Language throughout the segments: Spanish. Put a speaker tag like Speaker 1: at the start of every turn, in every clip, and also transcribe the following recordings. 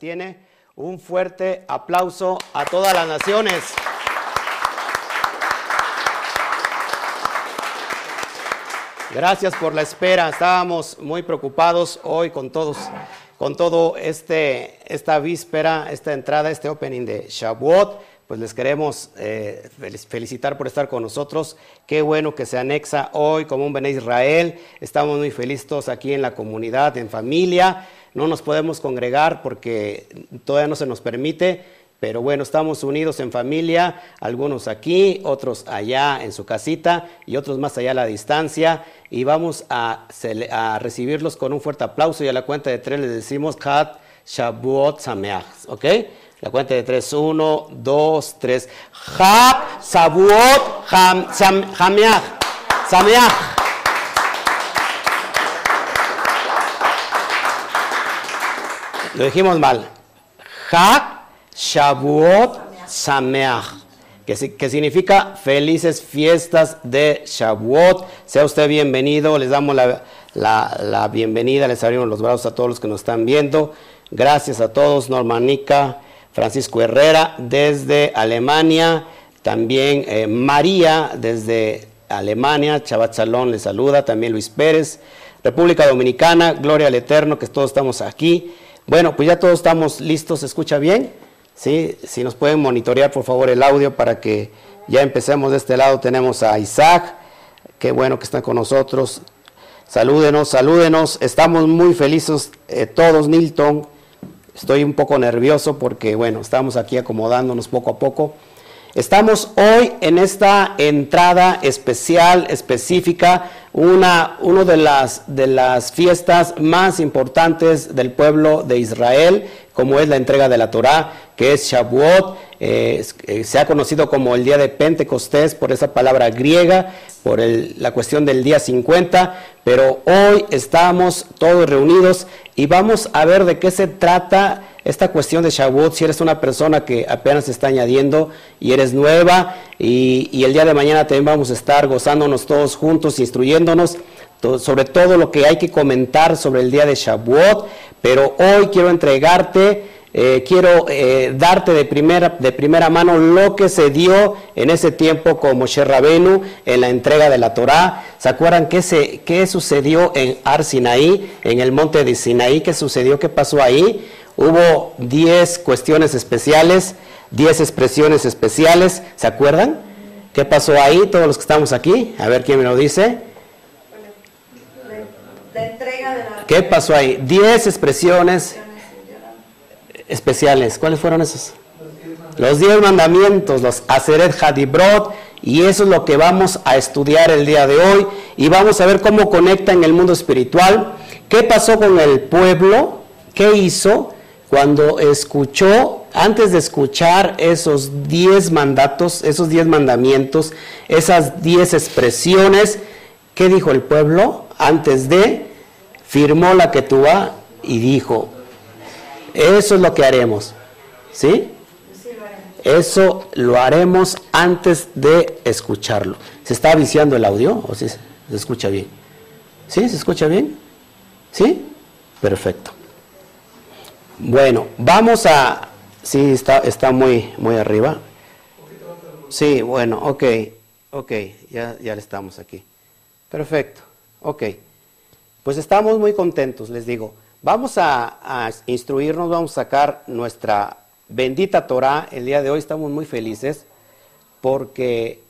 Speaker 1: viene. Un fuerte aplauso a todas las naciones. Gracias por la espera. Estábamos muy preocupados hoy con todos, con todo este, esta víspera, esta entrada, este opening de Shavuot. Pues les queremos eh, felicitar por estar con nosotros. Qué bueno que se anexa hoy como un Bené Israel. Estamos muy felices aquí en la comunidad, en familia. No nos podemos congregar porque todavía no se nos permite pero bueno, estamos unidos en familia, algunos aquí, otros allá en su casita y otros más allá a la distancia. Y vamos a, recibirlos con un fuerte aplauso y a la cuenta de tres les decimos Hat Shabuot Sameach. ¿Ok? La cuenta de tres, uno, dos, tres. Hat Shabuot Sameach. Sameach. Lo dijimos mal. Hat Shavuot Sameach, que, que, significa felices fiestas de Shavuot. Sea usted bienvenido, les damos la, bienvenida, les abrimos los brazos a todos los que nos están viendo. Gracias a todos, Normanica, Francisco Herrera desde Alemania, también eh, María desde Alemania, Chabat Salón les saluda, también Luis Pérez, República Dominicana, Gloria al Eterno, que todos estamos aquí. Bueno, pues ya todos estamos listos, ¿se escucha bien? ¿sí? Si nos pueden monitorear por favor el audio para que ya empecemos de este lado. Tenemos a Isaac, qué bueno que está con nosotros. Salúdenos, salúdenos. Estamos muy felices eh, todos, Nilton. Estoy un poco nervioso porque, bueno, estamos aquí acomodándonos poco a poco. Estamos hoy en esta entrada especial, específica, una, una de, las, de las fiestas más importantes del pueblo de Israel, como es la entrega de la Torá, que es Shavuot, eh, eh, se ha conocido como el día de Pentecostés por esa palabra griega, por la cuestión del día 50, pero hoy estamos todos reunidos y vamos a ver de qué se trata esta cuestión de Shavuot, si eres una persona que apenas se está añadiendo y eres nueva, y, el día de mañana también vamos a estar gozándonos todos juntos, instruyéndonos sobre todo lo que hay que comentar sobre el día de Shavuot, pero hoy quiero entregarte, eh, quiero eh, darte de primera, de primera mano lo que se dio en ese tiempo con Moshe Rabenu en la entrega de la Torá. ¿Se acuerdan qué, se, qué sucedió en Ar Sinaí, en el monte de Sinaí? ¿Qué sucedió? ¿Qué pasó ahí? Hubo 10 cuestiones especiales, 10 expresiones especiales, ¿se acuerdan? ¿Qué pasó ahí? Todos los que estamos aquí, a ver quién me lo dice. ¿Qué pasó ahí? 10 expresiones especiales. ¿Cuáles fueron esos? Los 10 mandamientos, los Aseret Hadibrot, y eso es lo que vamos a estudiar el día de hoy y vamos a ver cómo conecta en el mundo espiritual. ¿Qué pasó con el pueblo? ¿Qué hizo? cuando escuchó, antes de escuchar esos diez mandatos, esos diez mandamientos, esas diez expresiones, ¿qué dijo el pueblo? Antes de, firmó la que tuva y dijo, eso es lo que haremos. ¿Sí? Eso lo haremos antes de escucharlo. ¿Se está viciando el audio o si se escucha bien? ¿Sí? ¿Se escucha bien? ¿Sí? Perfecto. Bueno, vamos a... Sí, está, está muy, muy arriba. Sí, bueno, ok, ok, ya, ya estamos aquí. Perfecto, ok. Pues estamos muy contentos, les digo. Vamos a, instruirnos, vamos a sacar nuestra bendita Torah. El día de hoy estamos muy felices porque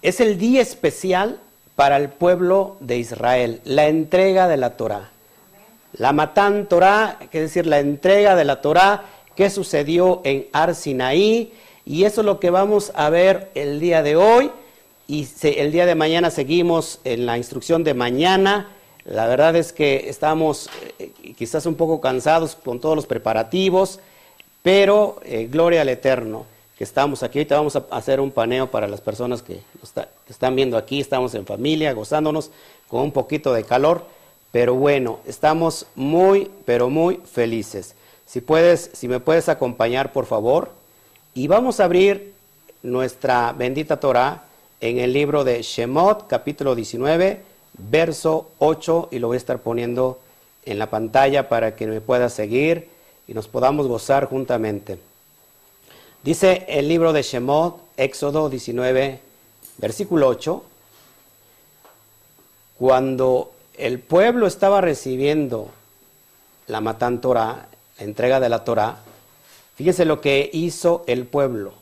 Speaker 1: es el día especial para el pueblo de Israel, la entrega de la Torah. La Matán Torah, que decir, la entrega de la Torah que sucedió en Ar Sinaí, y eso es lo que vamos a ver el día de hoy. Y el día de mañana seguimos en la instrucción de mañana. La verdad es que estamos eh, quizás un poco cansados con todos los preparativos, pero eh, gloria al Eterno que estamos aquí. Ahorita vamos a hacer un paneo para las personas que, que están viendo aquí. Estamos en familia, gozándonos con un poquito de calor. Pero bueno, estamos muy, pero muy felices. Si puedes, si me puedes acompañar, por favor. Y vamos a abrir nuestra bendita Torah en el libro de Shemot, capítulo 19, verso 8, y lo voy a estar poniendo en la pantalla para que me pueda seguir. y nos podamos gozar juntamente. Dice el libro de Shemot, Éxodo 19, versículo 8, cuando el pueblo estaba recibiendo la Matan Torah, la entrega de la Torah, fíjese lo que hizo el pueblo.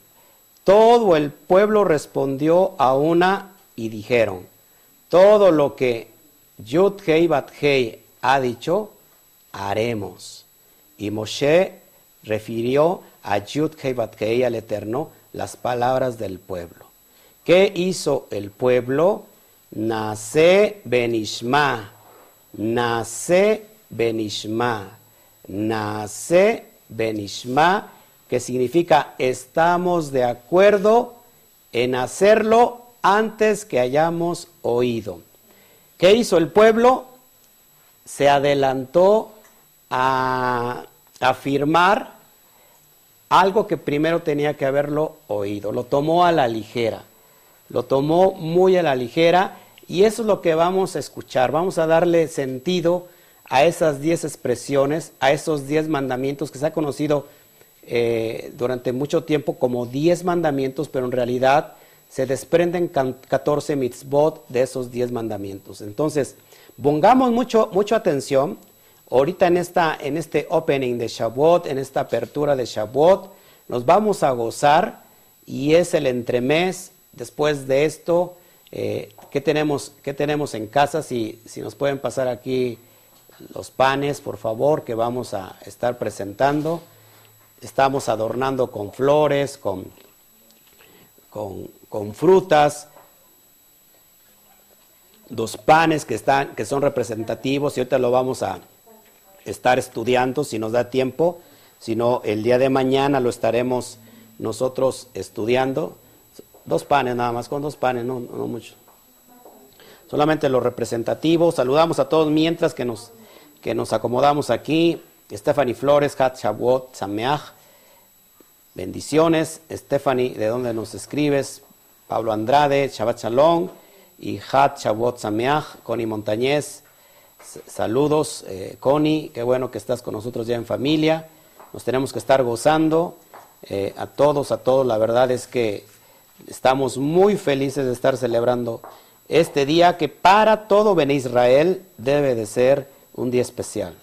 Speaker 1: Todo el pueblo respondió a una y dijeron, todo lo que Yud Hei Bat Hei ha dicho, haremos. Y Moshe refirió a Yud Hei Bat Hei al Eterno las palabras del pueblo. ¿Qué hizo el pueblo? Nace Benishma, nace Benishma, nace Benishma, que significa estamos de acuerdo en hacerlo antes que hayamos oído. ¿Qué hizo el pueblo? Se adelantó a afirmar algo que primero tenía que haberlo oído. Lo tomó a la ligera. Lo tomó muy a la ligera y eso es lo que vamos a escuchar. Vamos a darle sentido a esas diez expresiones, a esos diez mandamientos que se ha conocido eh, durante mucho tiempo como diez mandamientos, pero en realidad se desprenden 14 mitzvot de esos 10 mandamientos. Entonces, pongamos mucho, mucha atención ahorita en, esta, en este opening de Shavuot, en esta apertura de Shavuot, nos vamos a gozar y es el entremés. Después de esto, eh, ¿qué, tenemos, ¿qué tenemos en casa? Si, si nos pueden pasar aquí los panes, por favor, que vamos a estar presentando. Estamos adornando con flores, con, con frutas, dos panes que, están, que son representativos y ahorita lo vamos a estar estudiando si nos da tiempo, si no el día de mañana lo estaremos nosotros estudiando. Dos panes nada más, con dos panes, no, no mucho. Solamente los representativos. Saludamos a todos mientras que nos, que nos acomodamos aquí. Stephanie Flores, Hat Shavuot, Sameach. Bendiciones. Stephanie, ¿de dónde nos escribes? Pablo Andrade, Shabbat Shalom y Hat Shabbat Sameach, Connie Montañez. Saludos, eh, Connie, qué bueno que estás con nosotros ya en familia. Nos tenemos que estar gozando eh, a todos, a todos. La verdad es que estamos muy felices de estar celebrando este día que para todo Ben Israel debe de ser un día especial.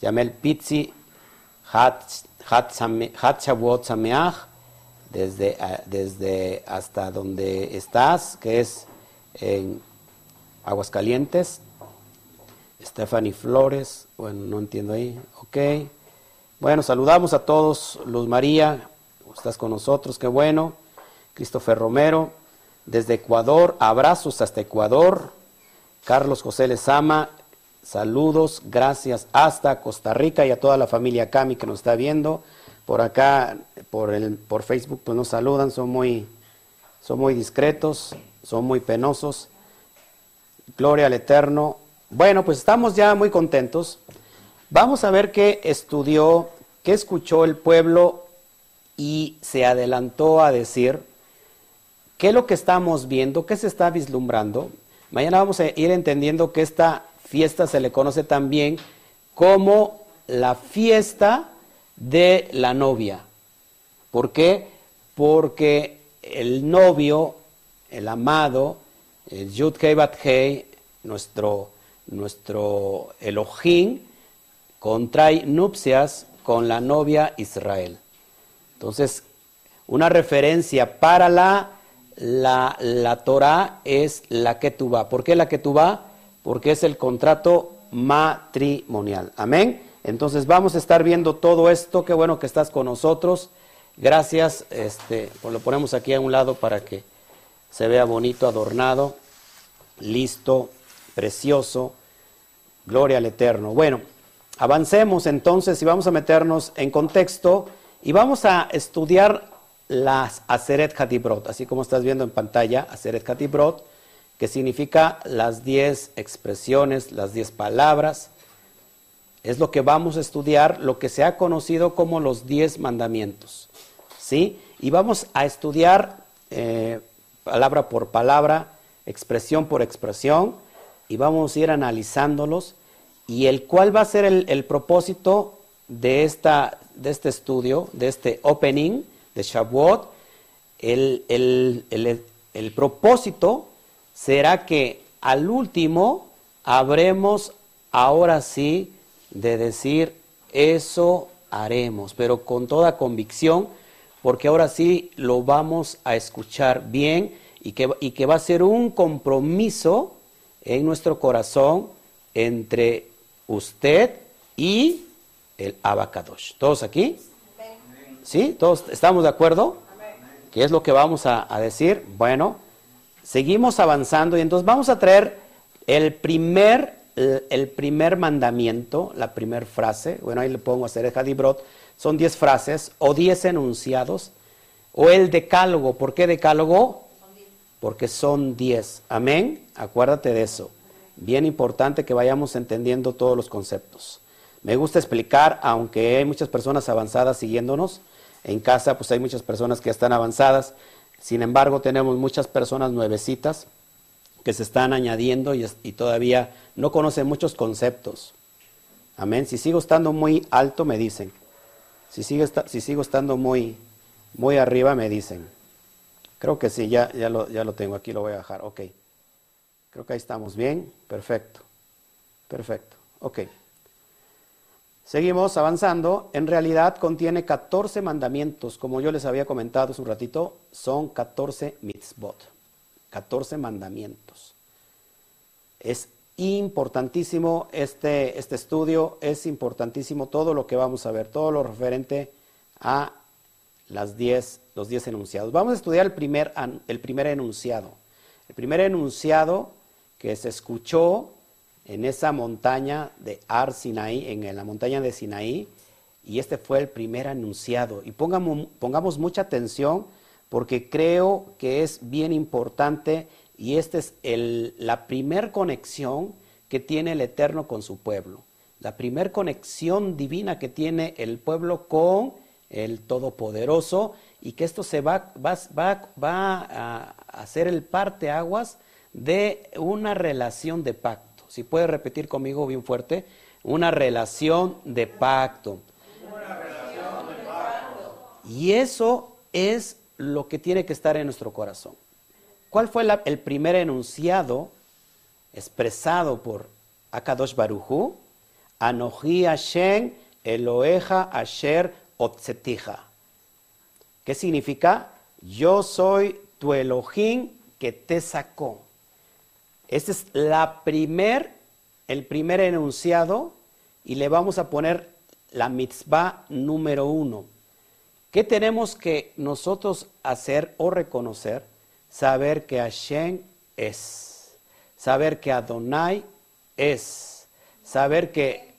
Speaker 1: Yamel Pizzi, Hat, Hat, Hat Shavuot Sameach, desde, desde hasta donde estás, que es en Aguascalientes. Stephanie Flores, bueno, no entiendo ahí, ok. Bueno, saludamos a todos. Luz María, estás con nosotros, qué bueno. Christopher Romero, desde Ecuador, abrazos hasta Ecuador. Carlos José Lezama, saludos, gracias hasta Costa Rica y a toda la familia Cami que nos está viendo. Por acá, por, el, por Facebook, pues nos saludan, son muy, son muy discretos, son muy penosos. Gloria al Eterno. Bueno, pues estamos ya muy contentos. Vamos a ver qué estudió, qué escuchó el pueblo y se adelantó a decir qué es lo que estamos viendo, qué se está vislumbrando. Mañana vamos a ir entendiendo que esta fiesta se le conoce también como la fiesta de la novia. ¿Por qué? Porque el novio, el amado, el Yud Hei nuestro, nuestro Elohim, contrae nupcias con la novia Israel. Entonces, una referencia para la, la, la Torah es la Ketubá. ¿Por qué la Ketubá? Porque es el contrato matrimonial. Amén. Entonces vamos a estar viendo todo esto. Qué bueno que estás con nosotros. Gracias. Este, pues lo ponemos aquí a un lado para que se vea bonito, adornado, listo, precioso. Gloria al Eterno. Bueno, avancemos entonces y vamos a meternos en contexto y vamos a estudiar las Aseret Hatibrot, así como estás viendo en pantalla, Aseret Hatibrot, que significa las diez expresiones, las diez palabras es lo que vamos a estudiar, lo que se ha conocido como los diez mandamientos. ¿Sí? Y vamos a estudiar eh, palabra por palabra, expresión por expresión, y vamos a ir analizándolos. Y el cuál va a ser el, propósito de esta de este estudio, de este opening de Shavuot, el, el propósito será que al último habremos ahora sí de decir, eso haremos, pero con toda convicción, porque ahora sí lo vamos a escuchar bien y que, y que va a ser un compromiso en nuestro corazón entre usted y el abacadosh. ¿Todos aquí? ¿Sí? ¿Todos estamos de acuerdo? ¿Qué es lo que vamos a, a decir? Bueno, seguimos avanzando y entonces vamos a traer el primer el primer mandamiento, la primera frase, bueno, ahí le pongo hacer el Hadibrot, son diez frases o diez enunciados, o el decálogo. ¿Por qué decálogo? Porque son diez. Amén. Acuérdate de eso. Bien importante que vayamos entendiendo todos los conceptos. Me gusta explicar, aunque hay muchas personas avanzadas siguiéndonos, en casa pues hay muchas personas que están avanzadas, sin embargo tenemos muchas personas nuevecitas que se están añadiendo y, todavía no conocen muchos conceptos. Amén. Si sigo estando muy alto, me dicen. Si sigo, si sigo estando muy, muy arriba, me dicen. Creo que sí, ya, ya, lo, ya lo tengo. Aquí lo voy a bajar. Ok. Creo que ahí estamos. Bien. Perfecto. Perfecto. Ok. Seguimos avanzando. En realidad contiene 14 mandamientos. Como yo les había comentado hace un ratito, son 14 mitzvot. 14 mandamientos. Es importantísimo este, este estudio, es importantísimo todo lo que vamos a ver, todo lo referente a las diez, los 10 enunciados. Vamos a estudiar el primer, el primer enunciado. El primer enunciado que se escuchó en esa montaña de Ar Sinaí, en la montaña de Sinaí, y este fue el primer enunciado. Y pongamos, mucha atención porque creo que es bien importante y esta es la primer conexión que tiene el Eterno con su pueblo, la primer conexión divina que tiene el pueblo con el Todopoderoso y que esto se va, va a hacer el parteaguas de una relación de pacto. Si puede repetir conmigo bien fuerte, una relación de pacto. Una relación de pacto. Y eso es lo que tiene que estar en nuestro corazón. ¿Cuál fue el primer enunciado expresado por Akadosh Baruchu? Anoji Hashem Eloeja Asher Otzetija. ¿Qué significa? Yo soy tu Elohim que te sacó. Este es primer, el primer enunciado y le vamos a poner la mitzvah número uno. ¿Qué tenemos que nosotros hacer o reconocer? Saber que Hashem es. Saber que Adonai es. Saber que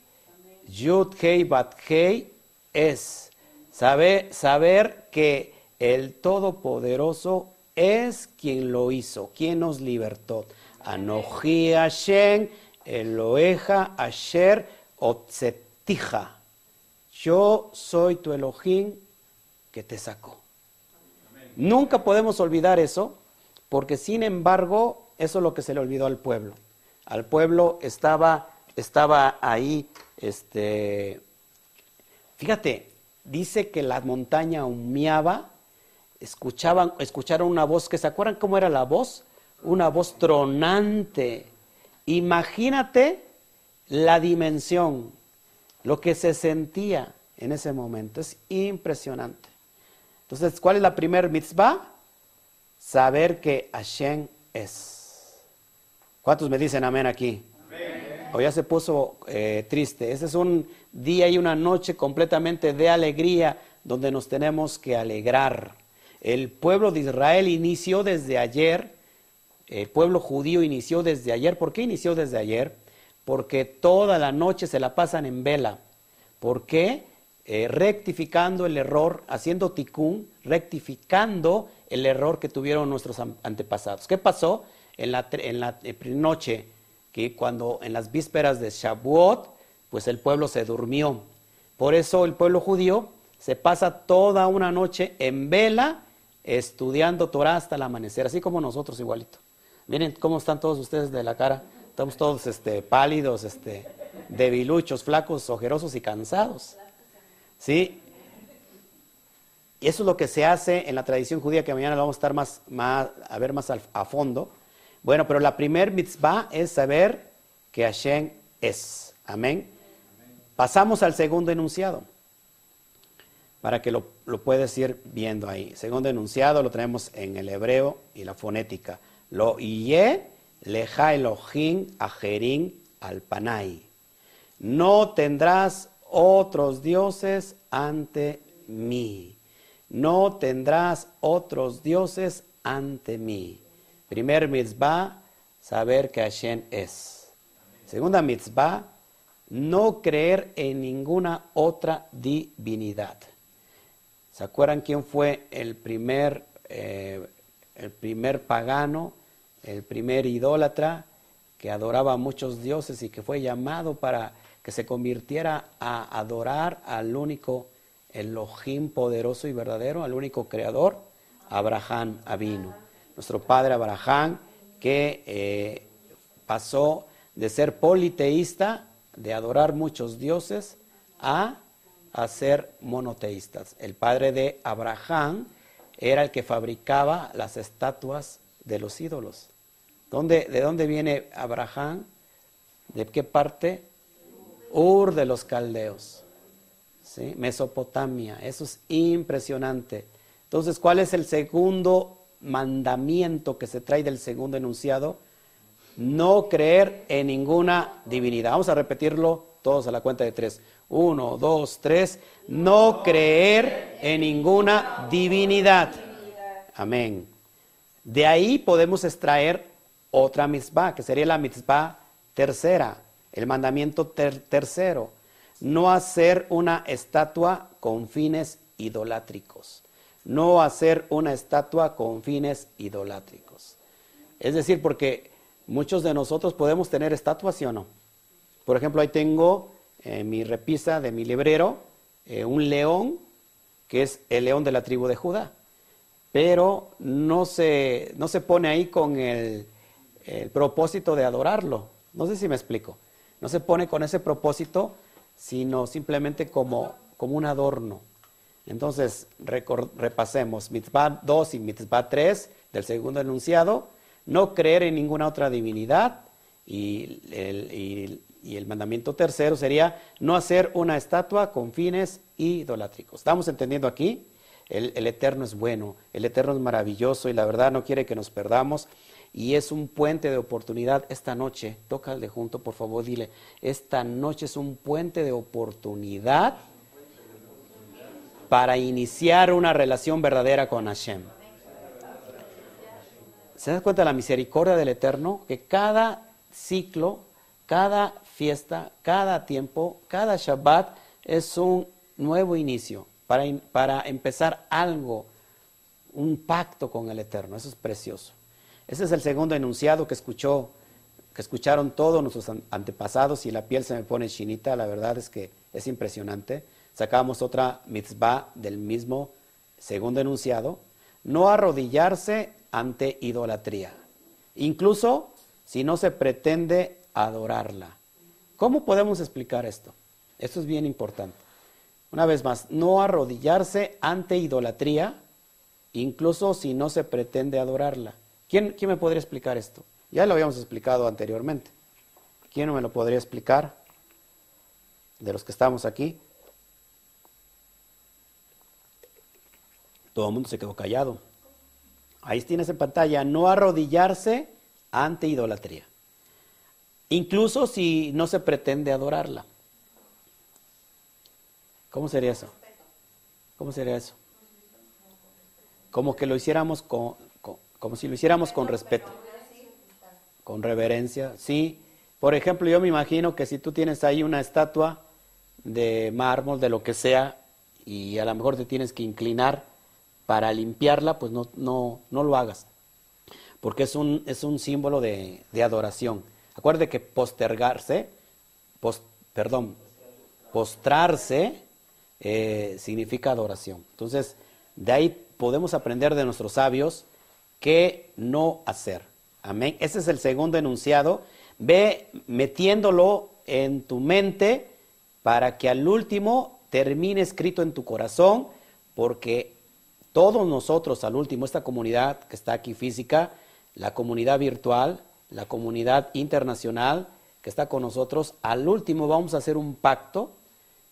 Speaker 1: Yud Hei Bat Hei es. Saber, saber que el Todopoderoso es quien lo hizo, quien nos libertó. Anoji Hashem, Eloeja Asher Otzetija. Yo soy tu Elohim que te sacó. Nunca podemos olvidar eso, porque sin embargo, eso es lo que se le olvidó al pueblo. Al pueblo estaba, estaba ahí, este, fíjate, dice que la montaña humeaba, escuchaban, escucharon una voz, que se acuerdan cómo era la voz, una voz tronante. Imagínate la dimensión, lo que se sentía en ese momento, es impresionante. Entonces, ¿cuál es la primer mitzvah? Saber que Hashem es. ¿Cuántos me dicen amén aquí? O ya se puso eh, triste. Ese es un día y una noche completamente de alegría donde nos tenemos que alegrar. El pueblo de Israel inició desde ayer, el pueblo judío inició desde ayer. ¿Por qué inició desde ayer? Porque toda la noche se la pasan en vela. ¿Por qué? Eh, rectificando el error, haciendo tikkun, rectificando el error que tuvieron nuestros antepasados. ¿Qué pasó en la, en la eh, noche? Que cuando en las vísperas de Shavuot, pues el pueblo se durmió. Por eso el pueblo judío se pasa toda una noche en vela estudiando Torah hasta el amanecer, así como nosotros igualito. Miren cómo están todos ustedes de la cara. Estamos todos este, pálidos, este, debiluchos, flacos, ojerosos y cansados. ¿Sí? y eso es lo que se hace en la tradición judía, que mañana lo vamos a estar más, a ver más a fondo. Bueno, pero la primer mitzvah es saber que Hashem es. Amén. Pasamos al segundo enunciado, para que lo, lo puedes ir viendo ahí. Segundo enunciado lo tenemos en el hebreo y la fonética. Lo iye leja Elohim ajerin alpanai. No tendrás otros dioses ante mí. No tendrás otros dioses ante mí. Primer mitzvah, saber que Hashem es. Segunda mitzvah, no creer en ninguna otra divinidad. ¿Se acuerdan quién fue el primer, eh, el primer pagano, el primer idólatra que adoraba a muchos dioses y que fue llamado para que se convirtiera a adorar al único Elohim poderoso y verdadero, al único creador, Abraham Avino. Nuestro padre Abraham, que eh, pasó de ser politeísta, de adorar muchos dioses, a, a ser monoteístas. El padre de Abraham era el que fabricaba las estatuas de los ídolos. ¿Dónde, ¿De dónde viene Abraham? ¿De qué parte? Ur de los caldeos. Mesopotamia. Eso es impresionante. Entonces, ¿cuál es el segundo mandamiento que se trae del segundo enunciado? No creer en ninguna divinidad. Vamos a repetirlo todos a la cuenta de tres. Uno, dos, tres. No creer en ninguna divinidad. Amén. De ahí podemos extraer otra mitzvah, que sería la mitzvah tercera, el mandamiento tercero no hacer una estatua con fines idolátricos. No hacer una estatua con fines idolátricos. Es decir, porque muchos de nosotros podemos tener estatuas, ¿sí o no? Por ejemplo, ahí tengo en mi repisa de mi librero eh, un león, que es el león de la tribu de Judá. Pero no se, no se pone ahí con el, el propósito de adorarlo. No sé si me explico. No se pone con ese propósito sino simplemente como, como un adorno. Entonces, repasemos mitzvah 2 y mitzvah 3 del segundo enunciado, no creer en ninguna otra divinidad y el, y el mandamiento tercero sería no hacer una estatua con fines idolátricos. ¿Estamos entendiendo aquí? El, el, Eterno es bueno, el Eterno es maravilloso y la verdad no quiere que nos perdamos y es un puente de oportunidad esta noche. Tócale junto, por favor, dile, esta noche es un puente de oportunidad para iniciar una relación verdadera con Hashem. ¿Se da cuenta de la misericordia del Eterno? Que cada ciclo, cada fiesta, cada tiempo, cada Shabbat es un nuevo inicio para, para empezar algo, un pacto con el Eterno. Eso es precioso. Ese es el segundo enunciado que escuchó, que escucharon todos nuestros antepasados y la piel se me pone chinita, la verdad es que es impresionante. Sacamos otra mitzvah del mismo segundo enunciado, no arrodillarse ante idolatría, incluso si no se pretende adorarla. ¿Cómo podemos explicar esto? Esto es bien importante. Una vez más, no arrodillarse ante idolatría, incluso si no se pretende adorarla. ¿Quién, me podría explicar esto? Ya lo habíamos explicado anteriormente. ¿Quién me lo podría explicar? De los que estamos aquí. Todo el mundo se quedó callado. Ahí tienes en pantalla, no arrodillarse ante idolatría. Incluso si no se pretende adorarla. ¿Cómo sería eso? ¿Cómo sería eso? Como que lo hiciéramos con, como si lo hiciéramos con respeto, con reverencia, sí. Por ejemplo, yo me imagino que si tú tienes ahí una estatua de mármol, de lo que sea, y a lo mejor te tienes que inclinar para limpiarla, pues no, no, no lo hagas, porque es un, es un símbolo de, adoración. Acuérdate que postergarse, perdón, postrarse eh, significa adoración. Entonces, de ahí podemos aprender de nuestros sabios qué no hacer. Amén. Ese es el segundo enunciado. Ve metiéndolo en tu mente para que al último termine escrito en tu corazón, porque todos nosotros al último, esta comunidad que está aquí física, la comunidad virtual, la comunidad internacional que está con nosotros, al último vamos a hacer un pacto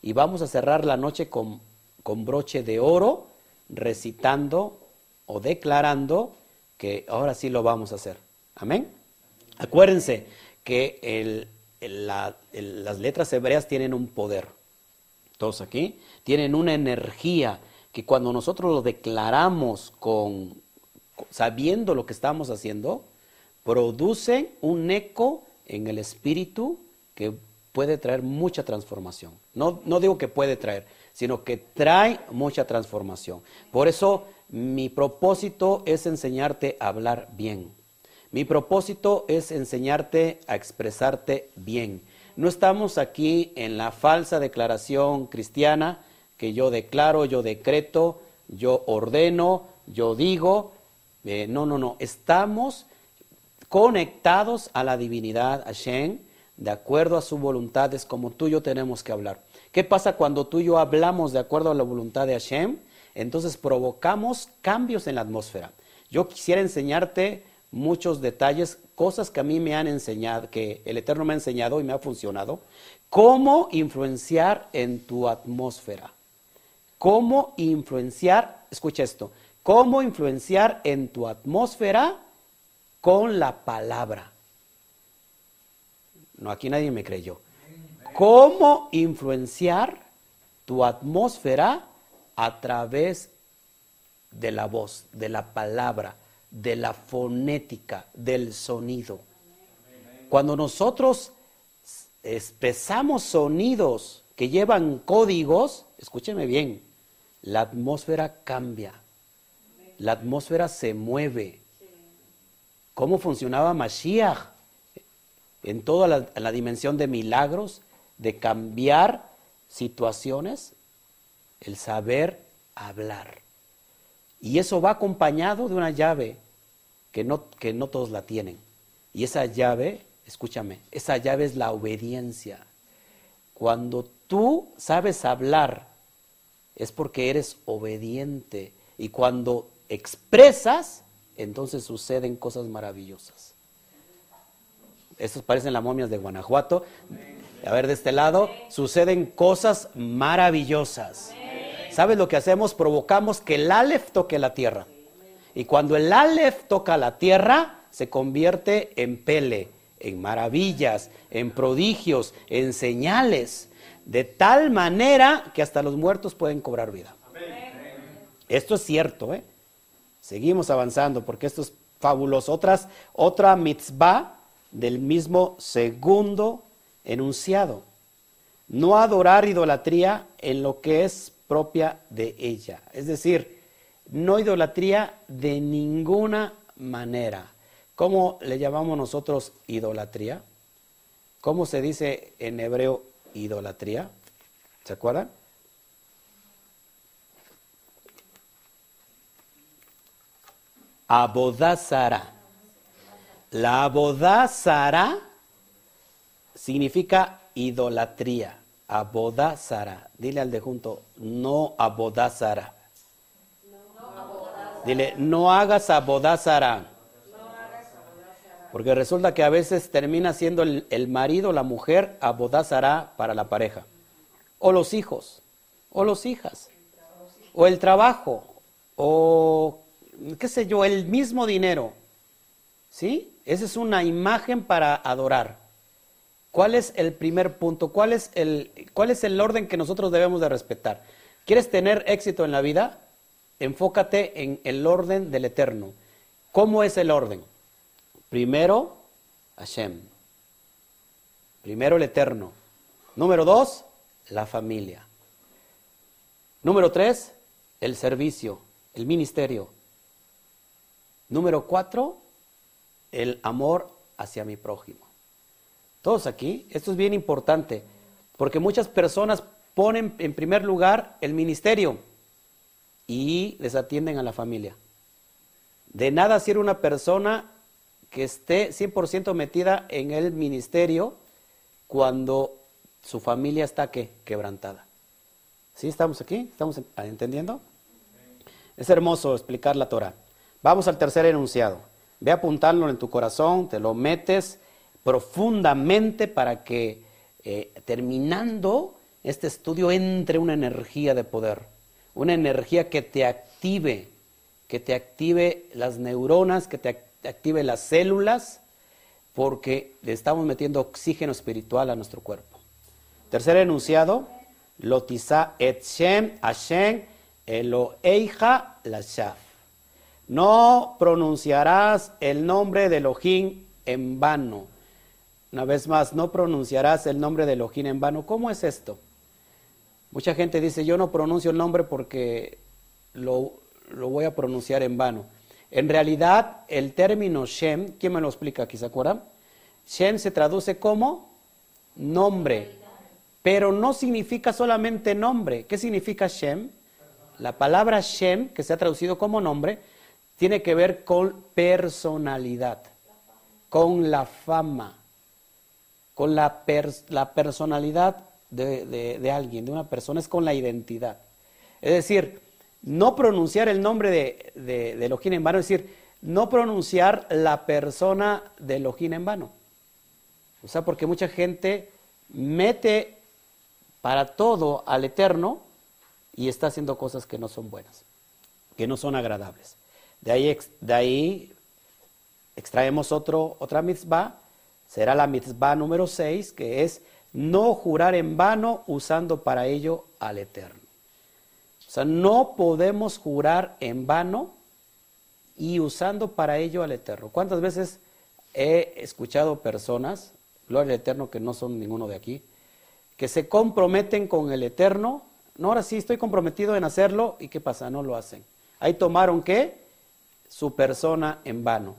Speaker 1: y vamos a cerrar la noche con, con broche de oro, recitando o declarando que ahora sí lo vamos a hacer. Amén. Acuérdense que las letras hebreas tienen un poder. Todos aquí tienen una energía que cuando nosotros lo declaramos con sabiendo lo que estamos haciendo, producen un eco en el espíritu que puede traer mucha transformación. No, no digo que puede traer, sino que trae mucha transformación. Por eso mi propósito es enseñarte a hablar bien. Mi propósito es enseñarte a expresarte bien. No estamos aquí en la falsa declaración cristiana que yo declaro, yo decreto, yo ordeno, yo digo. Eh, no, no, no. Estamos conectados a la divinidad, a Shen, de acuerdo a su voluntad, es como tú y yo tenemos que hablar. ¿Qué pasa cuando tú y yo hablamos de acuerdo a la voluntad de Hashem? Entonces provocamos cambios en la atmósfera. Yo quisiera enseñarte muchos detalles, cosas que a mí me han enseñado, que el Eterno me ha enseñado y me ha funcionado, cómo influenciar en tu atmósfera. Cómo influenciar, escucha esto, cómo influenciar en tu atmósfera con la palabra. No, aquí nadie me creyó. ¿Cómo influenciar tu atmósfera a través de la voz, de la palabra, de la fonética, del sonido? Cuando nosotros expresamos sonidos que llevan códigos, escúcheme bien, la atmósfera cambia, la atmósfera se mueve. ¿Cómo funcionaba Mashiach? En toda la dimensión de milagros, de cambiar situaciones, el saber hablar. Y eso va acompañado de una llave que no, que no todos la tienen. Y esa llave, escúchame, esa llave es la obediencia. Cuando tú sabes hablar, es porque eres obediente. Y cuando expresas, entonces suceden cosas maravillosas. Estos parecen las momias de Guanajuato. A ver, de este lado suceden cosas maravillosas. ¿Sabes lo que hacemos? Provocamos que el Aleph toque la tierra. Y cuando el Aleph toca la tierra, se convierte en pele, en maravillas, en prodigios, en señales, de tal manera que hasta los muertos pueden cobrar vida. Esto es cierto, ¿eh? Seguimos avanzando porque esto es fabuloso. Otras, otra mitzvah del mismo segundo enunciado. No adorar idolatría en lo que es propia de ella. Es decir, no idolatría de ninguna manera. ¿Cómo le llamamos nosotros idolatría? ¿Cómo se dice en hebreo idolatría? ¿Se acuerdan? Abodazara. La abodazara significa idolatría. Abodazara. Dile al de junto, no abodazara. Dile, no hagas abodazara. Porque resulta que a veces termina siendo el, el marido, la mujer, abodazara para la pareja. O los hijos, o los hijas, o el trabajo, o qué sé yo, el mismo dinero. ¿Sí? Esa es una imagen para adorar. ¿Cuál es el primer punto? ¿Cuál es el, ¿Cuál es el orden que nosotros debemos de respetar? ¿Quieres tener éxito en la vida? Enfócate en el orden del eterno. ¿Cómo es el orden? Primero, Hashem. Primero el eterno. Número dos, la familia. Número tres, el servicio, el ministerio. Número cuatro, el amor hacia mi prójimo. Todos aquí, esto es bien importante, porque muchas personas ponen en primer lugar el ministerio y desatienden a la familia. De nada sirve una persona que esté 100% metida en el ministerio cuando su familia está quebrantada. ¿Sí estamos aquí? ¿Estamos entendiendo? Es hermoso explicar la Torah. Vamos al tercer enunciado. Ve apuntándolo en tu corazón, te lo metes profundamente para que eh, terminando este estudio entre una energía de poder, una energía que te active, que te active las neuronas, que te active las células, porque le estamos metiendo oxígeno espiritual a nuestro cuerpo. Tercer enunciado, Lotiza et Shem Hashem Eloheija Lashaf. No pronunciarás el nombre de Elohim en vano. Una vez más, no pronunciarás el nombre de Elohim en vano. ¿Cómo es esto? Mucha gente dice, yo no pronuncio el nombre porque lo, voy a pronunciar en vano. En realidad, el término Shem, ¿quién me lo explica aquí? ¿Se acuerdan? Shem se traduce como nombre, pero no significa solamente nombre. ¿Qué significa Shem? La palabra Shem, que se ha traducido como nombre, tiene que ver con personalidad, con la fama, con la, la personalidad de, alguien, de una persona, es con la identidad. Es decir, no pronunciar el nombre de, de, de Elohim en vano, es decir, no pronunciar la persona de Elohim en vano. O sea, porque mucha gente mete para todo al Eterno y está haciendo cosas que no son buenas, que no son agradables. De ahí, de ahí extraemos otro, otra mitzvah, será la mitzvah número 6, que es no jurar en vano usando para ello al Eterno. O sea, no podemos jurar en vano y usando para ello al Eterno. ¿Cuántas veces he escuchado personas, gloria al Eterno que no son ninguno de aquí, que se comprometen con el Eterno? No, ahora sí estoy comprometido en hacerlo y ¿qué pasa? No lo hacen. Ahí tomaron qué? Su persona en vano.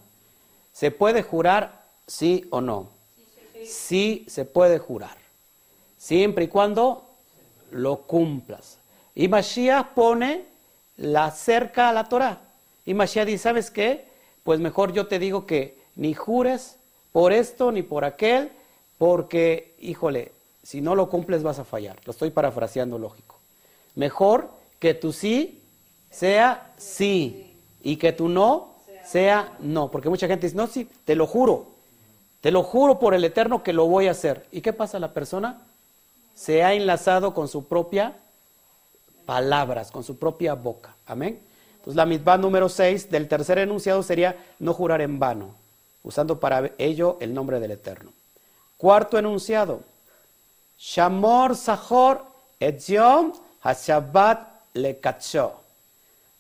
Speaker 1: ¿Se puede jurar sí o no? Sí se puede jurar siempre y cuando lo cumplas. Y Mashiach pone la cerca a la Torah. Y Mashiach dice, ¿sabes qué? Pues mejor yo te digo que ni jures por esto ni por aquel, porque, híjole, si no lo cumples vas a fallar. Lo estoy parafraseando lógico. Mejor que tu sí sea sí y que tu no sea no. Porque mucha gente dice, no, sí, te lo juro. Te lo juro por el Eterno que lo voy a hacer. ¿Y qué pasa? La persona se ha enlazado con su propia palabras, con su propia boca. Amén. Entonces la mitad número 6 del tercer enunciado sería no jurar en vano, usando para ello el nombre del Eterno. Cuarto enunciado, Shamor Sahor et Yom HaShabbat Lekacho.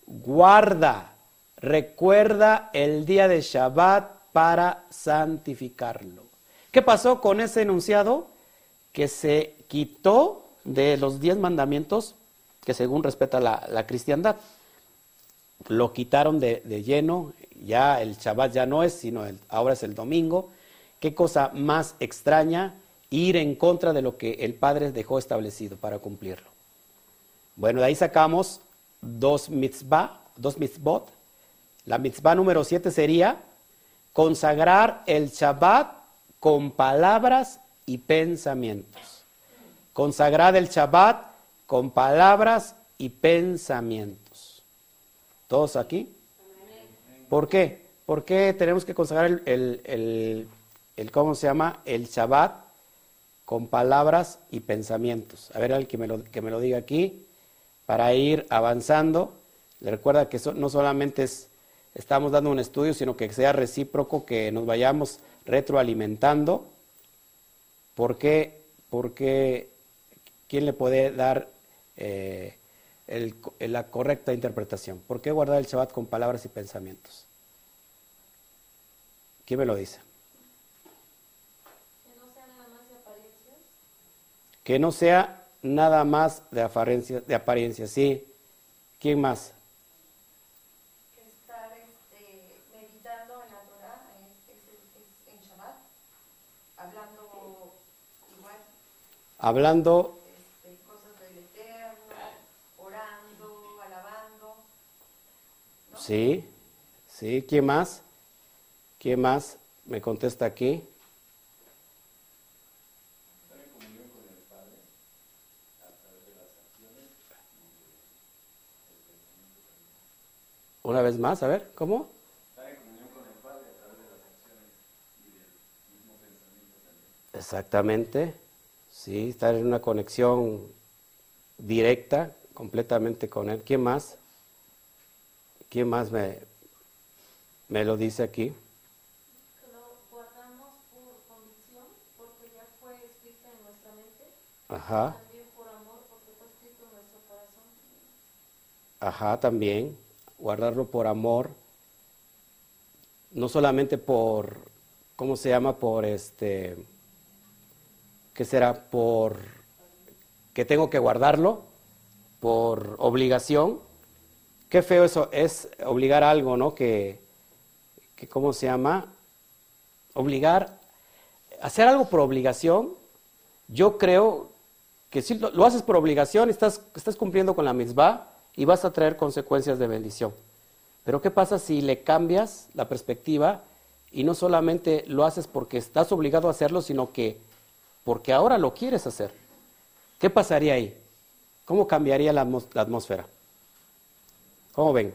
Speaker 1: Guarda, recuerda el día de Shabbat para santificarlo. ¿Qué pasó con ese enunciado? Que se quitó de los diez mandamientos que según respeta la, cristiandad. Lo quitaron de, lleno, ya el Shabbat ya no es, sino ahora es el domingo. Qué cosa más extraña ir en contra de lo que el Padre dejó establecido para cumplirlo. Bueno, de ahí sacamos dos mitzvah, dos mitzvot. La mitzvah número siete sería consagrar el Shabbat con palabras y pensamientos. Consagrad el Shabbat con palabras y pensamientos. ¿Todos aquí? ¿Por qué? ¿Por qué tenemos que consagrar el, ¿cómo se llama? El Shabbat con palabras y pensamientos. A ver, alguien que me lo, que me lo diga aquí, para ir avanzando. Le recuerda que no solamente es, estamos dando un estudio, sino que sea recíproco, que nos vayamos retroalimentando. ¿Por qué? Porque ¿quién le puede dar eh, la correcta interpretación? ¿Por qué guardar el Shabbat con palabras y pensamientos? ¿Quién me lo dice?
Speaker 2: Que no sea nada más de apariencias.
Speaker 1: Que no sea nada más de apariencias, de apariencia, sí. ¿Quién más?
Speaker 2: Que estar este, meditando en la Torah, en, en Shabbat, hablando igual.
Speaker 1: Hablando Sí, sí, ¿quién más? ¿Quién más me contesta aquí? Una vez más, a ver, ¿cómo? Exactamente, sí, estar en una conexión directa, completamente con Él. ¿Quién más? ¿Quién más me, me lo dice aquí?
Speaker 2: Lo guardamos por convicción, porque ya fue escrito en nuestra mente.
Speaker 1: Ajá,
Speaker 2: También por amor, porque fue escrito en nuestro corazón.
Speaker 1: ajá, también. Guardarlo por amor, no solamente por, ¿cómo se llama? Por este, ¿qué será? Por que tengo que guardarlo, por obligación. Qué feo eso es obligar algo, ¿no? Que, que ¿cómo se llama? Obligar, hacer algo por obligación. Yo creo que si lo, haces por obligación, estás, estás cumpliendo con la mitzvah y vas a traer consecuencias de bendición. Pero ¿qué pasa si le cambias la perspectiva y no solamente lo haces porque estás obligado a hacerlo, sino que porque ahora lo quieres hacer? ¿Qué pasaría ahí? ¿Cómo cambiaría la, atmósfera? ¿Cómo ven?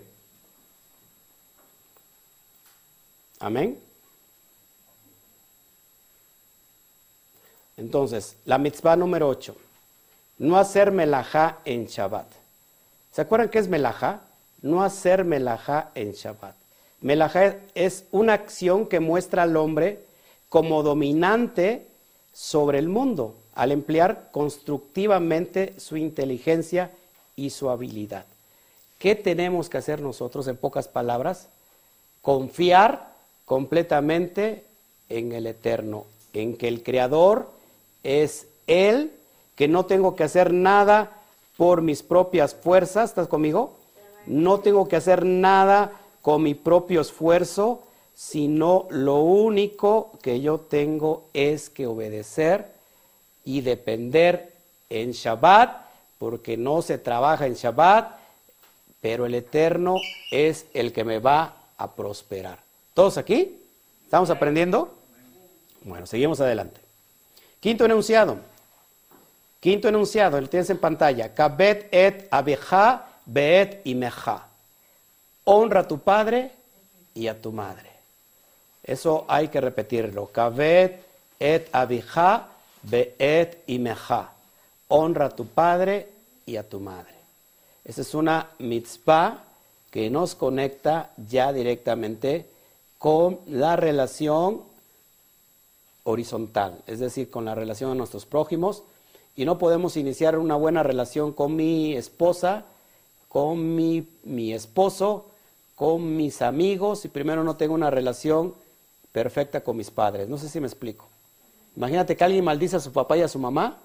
Speaker 1: Amén. Entonces, la mitzvah número 8. No hacer melajá en Shabbat. ¿Se acuerdan qué es melajá? No hacer melajá en Shabbat. Melajá es una acción que muestra al hombre como dominante sobre el mundo, al emplear constructivamente su inteligencia y su habilidad. ¿Qué tenemos que hacer nosotros, en pocas palabras? Confiar completamente en el Eterno, en que el Creador es Él, que no tengo que hacer nada por mis propias fuerzas, ¿estás conmigo? No tengo que hacer nada con mi propio esfuerzo, sino lo único que yo tengo es que obedecer y depender en Shabbat, porque no se trabaja en Shabbat, pero el Eterno es el que me va a prosperar. ¿Todos aquí? ¿Estamos aprendiendo? Bueno, seguimos adelante. Quinto enunciado. Quinto enunciado, lo tienes en pantalla. Kabet et abeja beet imeja. Honra a tu padre y a tu madre. Eso hay que repetirlo. Kabet et abeja beet imeja. Honra a tu padre y a tu madre. Esa es una mitzvah que nos conecta ya directamente con la relación horizontal, es decir, con la relación de nuestros prójimos. Y no podemos iniciar una buena relación con mi esposa, con mi, mi esposo, con mis amigos, si primero no tengo una relación perfecta con mis padres. No sé si me explico. Imagínate que alguien maldice a su papá y a su mamá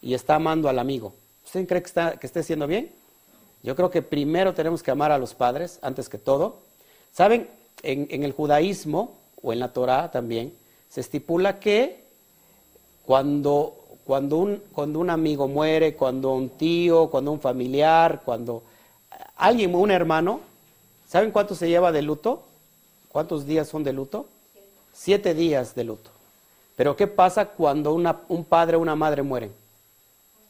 Speaker 1: y está amando al amigo. ¿Usted cree que, está, que esté haciendo bien? Yo creo que primero tenemos que amar a los padres antes que todo. ¿Saben? En, en el judaísmo o en la Torah también se estipula que cuando, cuando, un, cuando un amigo muere, cuando un tío, cuando un familiar, cuando alguien, un hermano, ¿saben cuánto se lleva de luto? ¿Cuántos días son de luto? Siete días de luto. Pero ¿qué pasa cuando un padre o una madre mueren?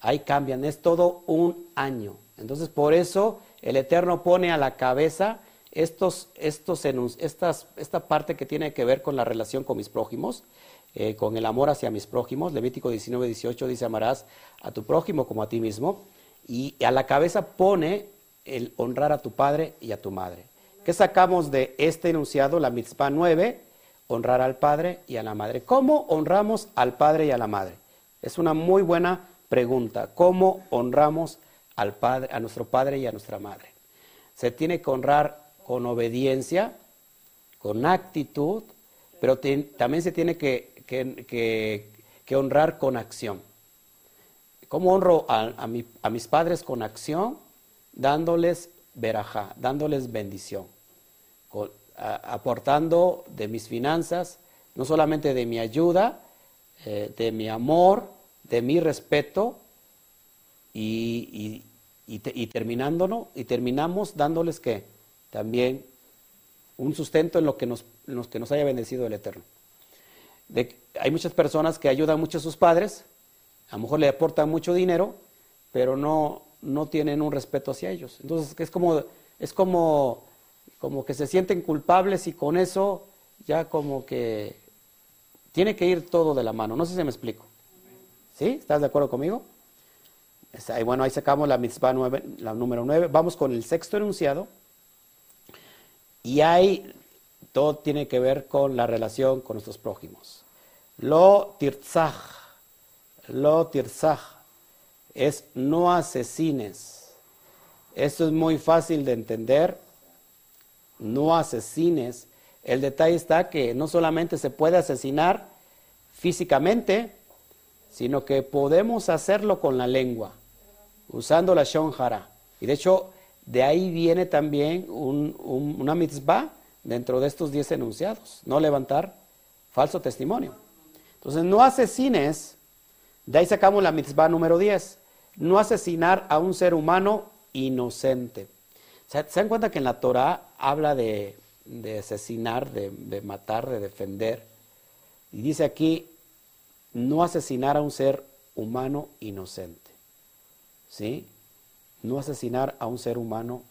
Speaker 1: Ahí cambian, es todo un año. Entonces por eso el Eterno pone a la cabeza estos, estos estas, esta parte que tiene que ver con la relación con mis prójimos, eh, con el amor hacia mis prójimos. Levítico 19, 18 dice, amarás a tu prójimo como a ti mismo. Y a la cabeza pone el honrar a tu padre y a tu madre. ¿Qué sacamos de este enunciado, la mitzvah 9? Honrar al padre y a la madre. ¿Cómo honramos al padre y a la madre? Es una muy buena pregunta. ¿Cómo honramos al padre, a nuestro padre y a nuestra madre? Se tiene que honrar con obediencia, con actitud, pero también se tiene que, honrar con acción. ¿Cómo honro a, a mi- a mis padres con acción? Dándoles verajá, dándoles bendición, aportando de mis finanzas, no solamente de mi ayuda, eh, de mi amor, de mi respeto, y, y, y te- y terminándolo, y terminamos dándoles que también un sustento en lo que nos, que nos haya bendecido el Eterno. Hay muchas personas que ayudan mucho a sus padres, a lo mejor le aportan mucho dinero, pero no, no tienen un respeto hacia ellos. Entonces es como, es como como que se sienten culpables y con eso ya como que tiene que ir todo de la mano. No sé si me explico. ¿Sí? ¿Estás de acuerdo conmigo? Bueno, ahí sacamos la mitzvah nueve- la número 9. Vamos con el sexto enunciado. Y ahí todo tiene que ver con la relación con nuestros prójimos. Lo tirzaj, lo tirzaj, es no asesines. Esto es muy fácil de entender. No asesines. El detalle está que no solamente se puede asesinar físicamente, sino que podemos hacerlo con la lengua, usando la shonjara. Y de hecho, de ahí viene también un- un- una mitzvah dentro de estos diez enunciados, no levantar falso testimonio. Entonces, no asesines, de ahí sacamos la mitzvah número 10, no asesinar a un ser humano inocente. O sea, ¿Se dan cuenta que en la Torah habla de, de asesinar, de, de matar, de defender? Y dice aquí, no asesinar a un ser humano inocente. ¿Sí? No asesinar a un ser humano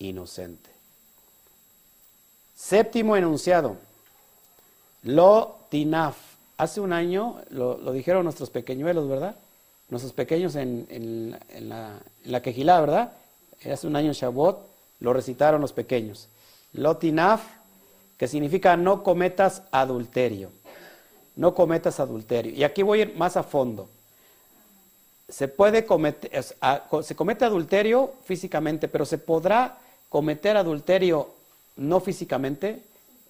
Speaker 1: inocente. Séptimo enunciado. Lo tinaf. Hace un año lo, dijeron nuestros pequeñuelos, ¿verdad? Nuestros pequeños en, en, la, en la quejilá, ¿verdad? Hace un año Shavuot lo recitaron los pequeños. Lo tinaf, que significa no cometas adulterio. No cometas adulterio. Y aquí voy a ir más a fondo. Se puede cometer, es- a- co- se comete adulterio físicamente, pero se podrá cometer adulterio no físicamente,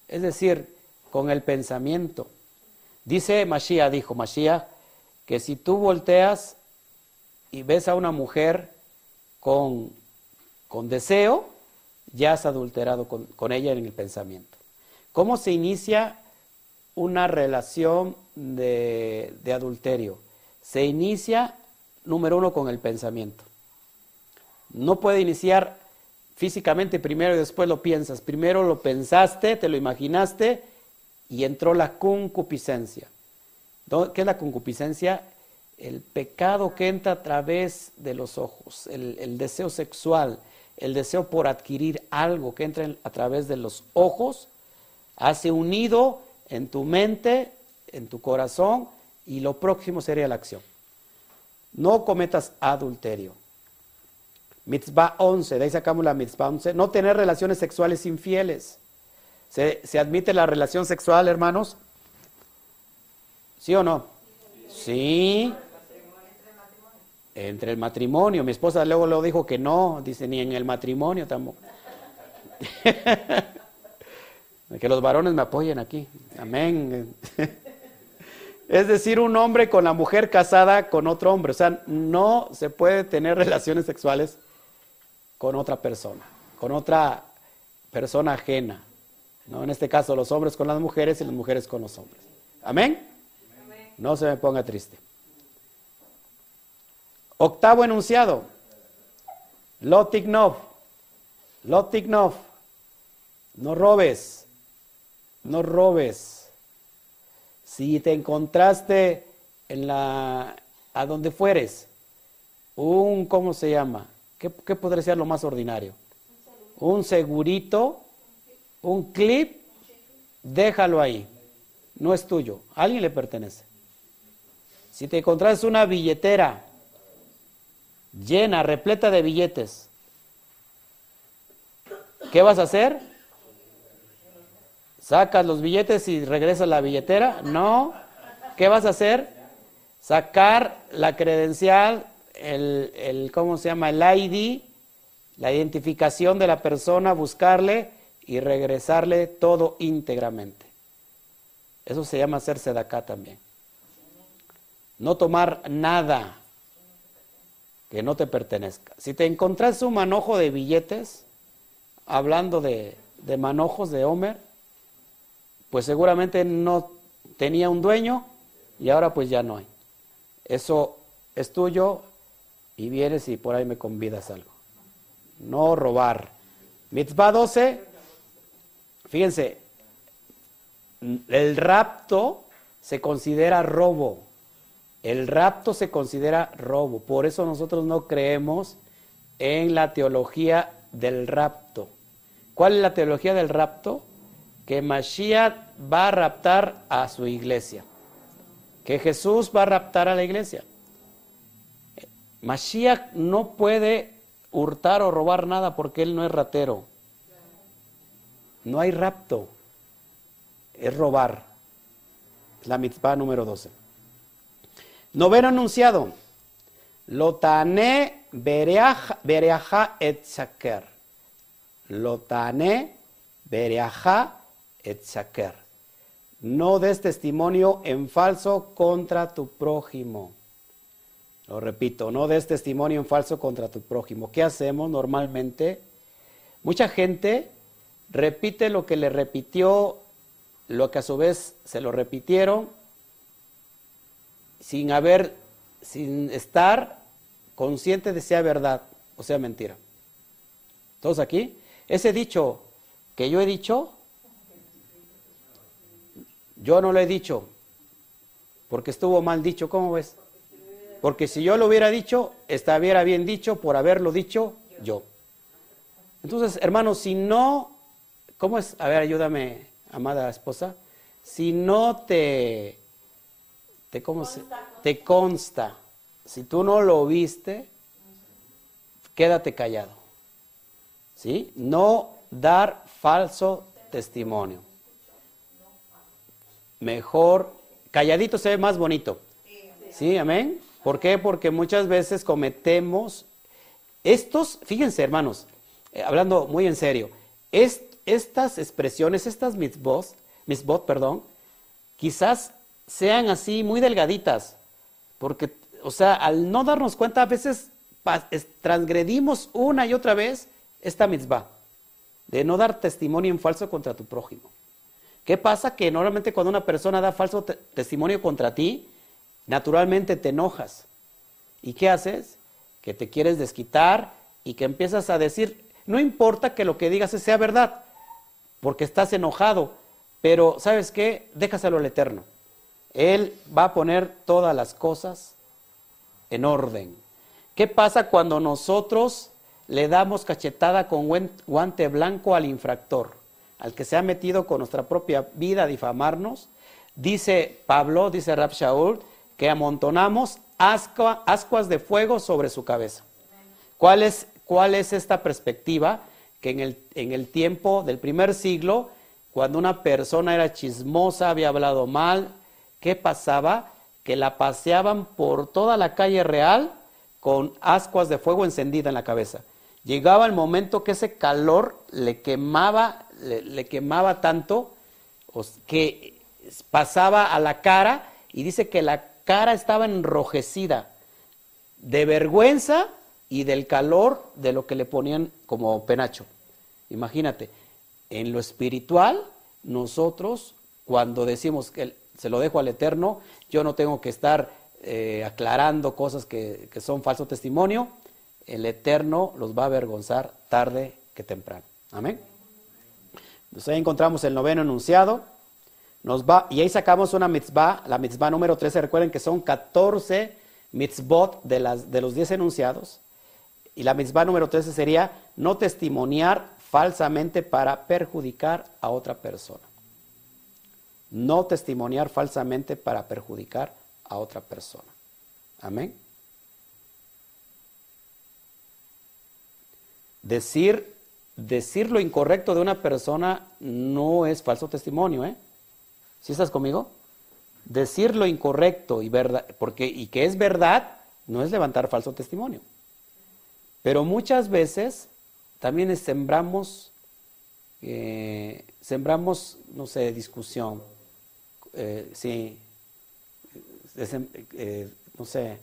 Speaker 1: es decir, con el pensamiento. Dice Mashiach, dijo Mashiach, que si tú volteas y ves a una mujer con, con deseo, ya has adulterado con, ella en el pensamiento. ¿Cómo se inicia una relación de, adulterio? Se inicia, número uno, con el pensamiento. No puede iniciar físicamente primero y después lo piensas. Primero lo pensaste, te lo imaginaste y entró la concupiscencia. ¿Dó- ¿Qué es la concupiscencia? El pecado que entra a través de los ojos, el deseo sexual, el deseo por adquirir algo que entra en- a través de los ojos, hace un nido en tu mente, en tu corazón, y lo próximo sería la acción. No cometas adulterio. Mitzvah 11, de ahí sacamos la mitzvah 11. No tener relaciones sexuales infieles. ¿Se, se admite la relación sexual, hermanos? ¿Sí o no? Sí. Entre el matrimonio. Mi esposa luego lo dijo que no, dice ni en el matrimonio tampoco. que los varones me apoyen aquí. Amén. Es decir, un hombre con la mujer casada con otro hombre. O sea, no se puede tener relaciones sexuales con otra persona, con otra persona ajena. ¿no? En este caso, los hombres con las mujeres y las mujeres con los hombres. Amén. No se me ponga triste. Octavo enunciado. Lotignov. Lotignov. No robes. No robes. Si te encontraste en la a donde fueres, un ¿cómo se llama? ¿Qué, qué podría ser lo más ordinario? Un segurito, un clip, déjalo ahí. No es tuyo, a alguien le pertenece. Si te encontraste una billetera llena, repleta de billetes, ¿qué vas a hacer? ¿Sacas los billetes y regresas la billetera? No. ¿Qué vas a hacer? Sacar la credencial, el, el, ¿cómo se llama? El ID, la identificación de la persona, buscarle y regresarle todo íntegramente. Eso se llama hacerse de acá también. No tomar nada que no te pertenezca. Si te encontrás un manojo de billetes, hablando de, de manojos de Homer, pues seguramente no tenía un dueño y ahora pues ya no hay. Eso es tuyo y vienes y por ahí me convidas algo. No robar. Mitzvah 12, fíjense, el rapto se considera robo. El rapto se considera robo. Por eso nosotros no creemos en la teología del rapto. ¿Cuál es la teología del rapto? Que Mashiach va a raptar a su iglesia. Que Jesús va a raptar a la iglesia. Mashiach no puede hurtar o robar nada porque él no es ratero. No hay rapto. Es robar. La mitzvah número 12. Noveno anunciado. Lotane bereaja et shaker. Lotane bereaja et shaker. No des testimonio en falso contra tu prójimo. Lo repito, no des testimonio en falso contra tu prójimo. ¿Qué hacemos normalmente? Mucha gente repite lo que le repitió, lo que a su vez se lo repitieron, sin haber, sin estar consciente de sea verdad o sea mentira. ¿Todos aquí? Ese dicho que yo he dicho, yo no lo he dicho, porque estuvo mal dicho, ¿cómo ves? Porque si yo lo hubiera dicho, estaría bien dicho por haberlo dicho yo. Entonces, hermanos, si no, ¿cómo es? A ver, ayúdame, amada esposa. Si no te, te consta. Si tú no lo viste, quédate callado. ¿Sí? No dar falso testimonio. Mejor, calladito se ve más bonito. ¿Sí? Amén. ¿Por qué? Porque muchas veces cometemos estos, fíjense hermanos, eh, hablando muy en serio, estas expresiones, estas mitzvot, mitzvot, perdón, quizás sean así muy delgaditas, porque, o sea, al no darnos cuenta, a veces transgredimos una y otra vez esta mitzvah, de no dar testimonio en falso contra tu prójimo. ¿Qué pasa? Que normalmente cuando una persona da falso testimonio contra ti, naturalmente te enojas. ¿Y qué haces? Que te quieres desquitar y que empiezas a decir, no importa que lo que digas sea verdad, porque estás enojado, pero ¿sabes qué? Déjaselo al Eterno. Él va a poner todas las cosas en orden. ¿Qué pasa cuando nosotros le damos cachetada con guante blanco al infractor, al que se ha metido con nuestra propia vida a difamarnos? Dice Pablo, dice Rab Shaul, que amontonamos ascuas de fuego sobre su cabeza. ¿Cuál es, cuál es esta perspectiva? Que en el, en el tiempo del primer siglo, cuando una persona era chismosa, había hablado mal, ¿qué pasaba? Que la paseaban por toda la calle real con ascuas de fuego encendida en la cabeza. Llegaba el momento que ese calor le quemaba, le quemaba tanto que pasaba a la cara y dice que la cara estaba enrojecida de vergüenza y del calor de lo que le ponían como penacho. Imagínate, en lo espiritual, nosotros cuando decimos que se lo dejo al Eterno, yo no tengo que estar eh, aclarando cosas que, que son falso testimonio, el Eterno los va a avergonzar tarde que temprano. Amén. Entonces ahí encontramos el noveno enunciado. Nos va, y ahí sacamos una mitzvah, la mitzvah número 13, recuerden que son 14 mitzvot de, las, de los 10 enunciados. Y la mitzvah número 13 sería no testimoniar falsamente para perjudicar a otra persona. No testimoniar falsamente para perjudicar a otra persona. Amén. Decir, decir lo incorrecto de una persona no es falso testimonio, ¿eh? ¿Sí estás conmigo? Decir lo incorrecto y, verdad, porque, y que es verdad no es levantar falso testimonio. Pero muchas veces también sembramos, eh, sembramos, no sé, discusión, eh, sí, eh, no sé,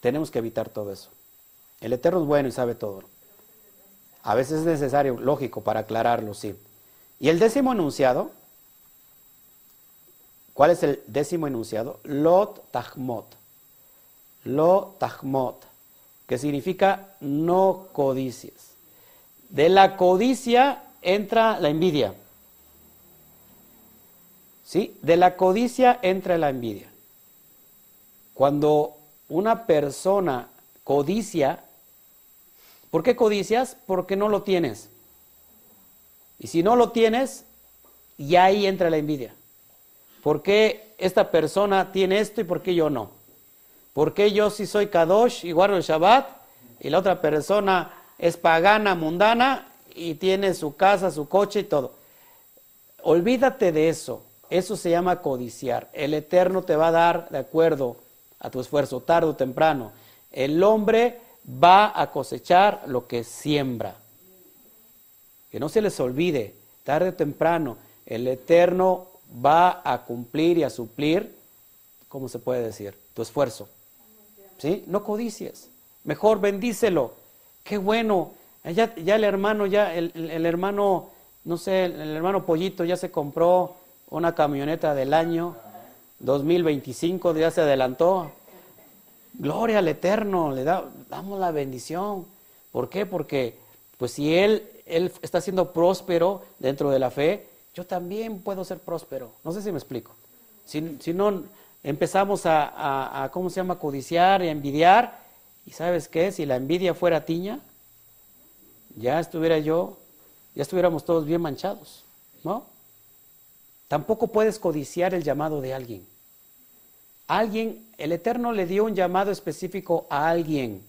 Speaker 1: tenemos que evitar todo eso. El Eterno es bueno y sabe todo. A veces es necesario, lógico, para aclararlo, sí. Y el décimo enunciado ¿Cuál es el décimo enunciado? Lot Tahmot. Lo Tahmot, que significa no codicias. De la codicia entra la envidia. ¿Sí? De la codicia entra la envidia. Cuando una persona codicia, ¿por qué codicias? Porque no lo tienes. Y si no lo tienes, y ahí entra la envidia. ¿Por qué esta persona tiene esto y por qué yo no? ¿Por qué yo sí soy Kadosh y guardo el Shabbat y la otra persona es pagana, mundana y tiene su casa, su coche y todo? Olvídate de eso. Eso se llama codiciar. El Eterno te va a dar de acuerdo a tu esfuerzo, tarde o temprano. El hombre va a cosechar lo que siembra. Que no se les olvide, tarde o temprano, el Eterno va a cumplir y a suplir, ¿cómo se puede decir? Tu esfuerzo. ¿Sí? No codicies. Mejor bendícelo. Qué bueno. Ya, ya el hermano, ya el, el hermano, no sé, el hermano Pollito ya se compró una camioneta del año 2025, ya se adelantó. Gloria al Eterno, le da, damos la bendición. ¿Por qué? Porque pues si él, él está siendo próspero dentro de la fe, yo también puedo ser próspero. No sé si me explico. Si, si no empezamos a, a, ¿cómo se llama?, codiciar y a envidiar, y sabes qué, si la envidia fuera tiña, ya estuviera yo, ya estuviéramos todos bien manchados, ¿no? Tampoco puedes codiciar el llamado de alguien. Alguien, el Eterno le dio un llamado específico a alguien.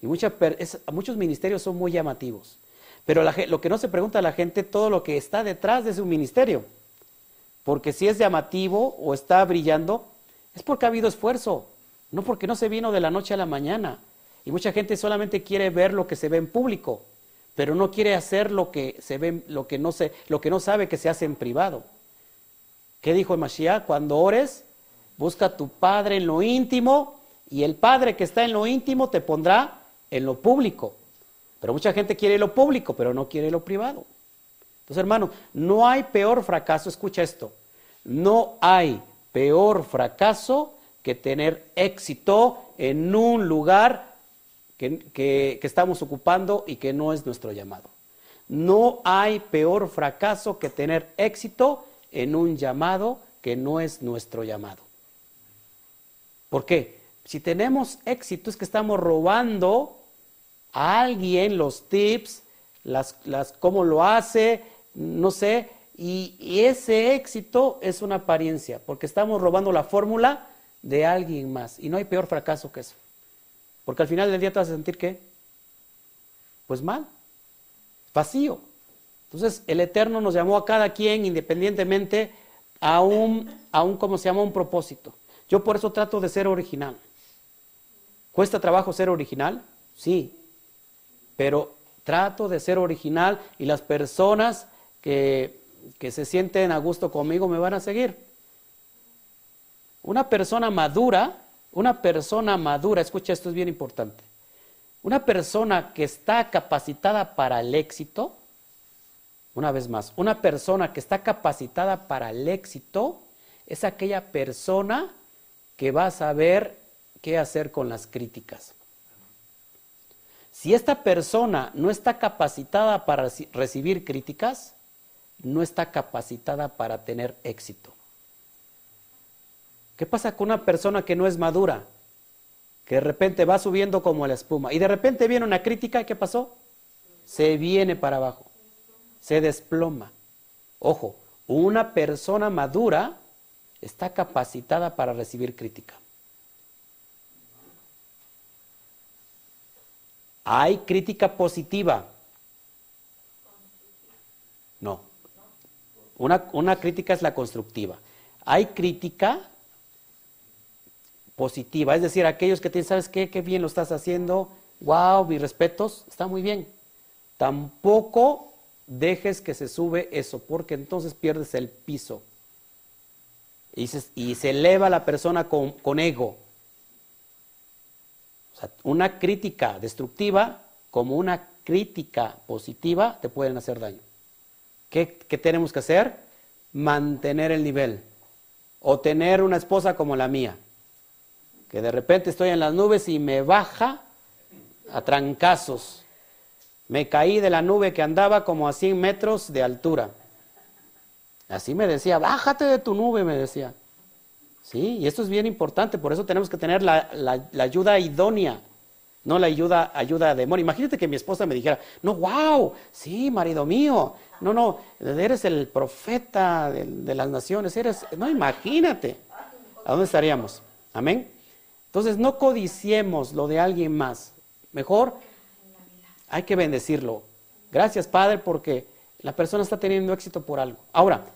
Speaker 1: Y muchos ministerios son muy llamativos. Pero lo que no se pregunta a la gente, todo lo que está detrás de su ministerio. Porque si es llamativo o está brillando, es porque ha habido esfuerzo, no porque no se vino de la noche a la mañana. Y mucha gente solamente quiere ver lo que se ve en público, pero no quiere hacer lo que se ve, lo que no se, lo que no sabe que se hace en privado. ¿Qué dijo el Mashiach? Cuando ores, busca a tu Padre en lo íntimo y el Padre que está en lo íntimo te pondrá en lo público. Pero mucha gente quiere lo público, pero no quiere lo privado. Entonces, hermano, no hay peor fracaso, escucha esto, no hay peor fracaso que tener éxito en un lugar que, que, estamos ocupando y que no es nuestro llamado. No hay peor fracaso que tener éxito en un llamado que no es nuestro llamado. ¿Por qué? Si tenemos éxito es que estamos robando a alguien los tips, las, las, cómo lo hace, no sé, y, ese éxito es una apariencia, porque estamos robando la fórmula de alguien más. Y no hay peor fracaso que eso. Porque al final del día te vas a sentir qué? Pues mal, vacío. Entonces, el Eterno nos llamó a cada quien independientemente a un, a un ¿cómo se llama? Un propósito. Yo por eso trato de ser original. ¿Cuesta trabajo ser original? Sí. Pero trato de ser original y las personas que, que se sienten a gusto conmigo me van a seguir. Una persona madura, una persona madura, escucha, esto es bien importante. Una persona que está capacitada para el éxito, una vez más, una persona que está capacitada para el éxito es aquella persona que va a saber qué hacer con las críticas. Si esta persona no está capacitada para recibir críticas, no está capacitada para tener éxito. ¿Qué pasa con una persona que no es madura? Que de repente va subiendo como la espuma y de repente viene una crítica ¿qué pasó? Se viene para abajo se desploma. Ojo, una persona madura está capacitada para recibir crítica. ¿Hay crítica positiva? No. Una, una, crítica es la constructiva. Hay crítica positiva, es decir, aquellos que tienen, ¿sabes qué? Qué bien lo estás haciendo. Wow, mis respetos, está muy bien. Tampoco dejes que se sube eso, porque entonces pierdes el piso. Y se, eleva la persona con, ego. Una crítica destructiva como una crítica positiva te pueden hacer daño. ¿Qué, ¿Qué, tenemos que hacer? Mantener el nivel. O tener una esposa como la mía, que de repente estoy en las nubes y me baja a trancazos. Me caí de la nube que andaba como a 100 metros de altura. Así me decía, bájate de tu nube, me decía. Sí, y esto es bien importante, por eso tenemos que tener la, ayuda idónea. no la ayuda, ayuda a demonio. Imagínate que mi esposa me dijera, no, wow, sí, marido mío, no, no, eres el profeta de, de las naciones, eres, no, imagínate, ¿a dónde estaríamos? Amén. Entonces, no codiciemos lo de alguien más. Mejor hay que bendecirlo. Gracias, Padre, porque la persona está teniendo éxito por algo. Ahora,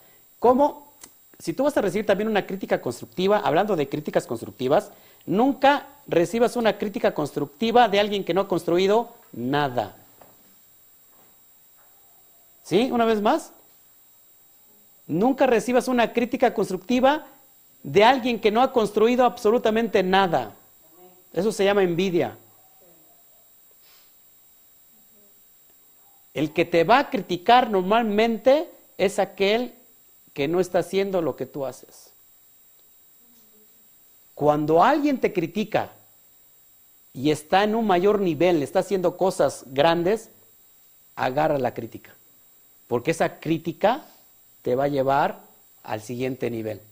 Speaker 1: ¿cómo? Si tú vas a recibir también una crítica constructiva, hablando de críticas constructivas, nunca recibas una crítica constructiva de alguien que no ha construido nada. ¿Sí? Una vez más. Nunca recibas una crítica constructiva de alguien que no ha construido absolutamente nada. Eso se llama envidia. El que te va a criticar normalmente es aquel que no está haciendo lo que tú haces. Cuando alguien te critica y está en un mayor nivel, está haciendo cosas grandes, agarra la crítica. Porque esa crítica te va a llevar al siguiente nivel.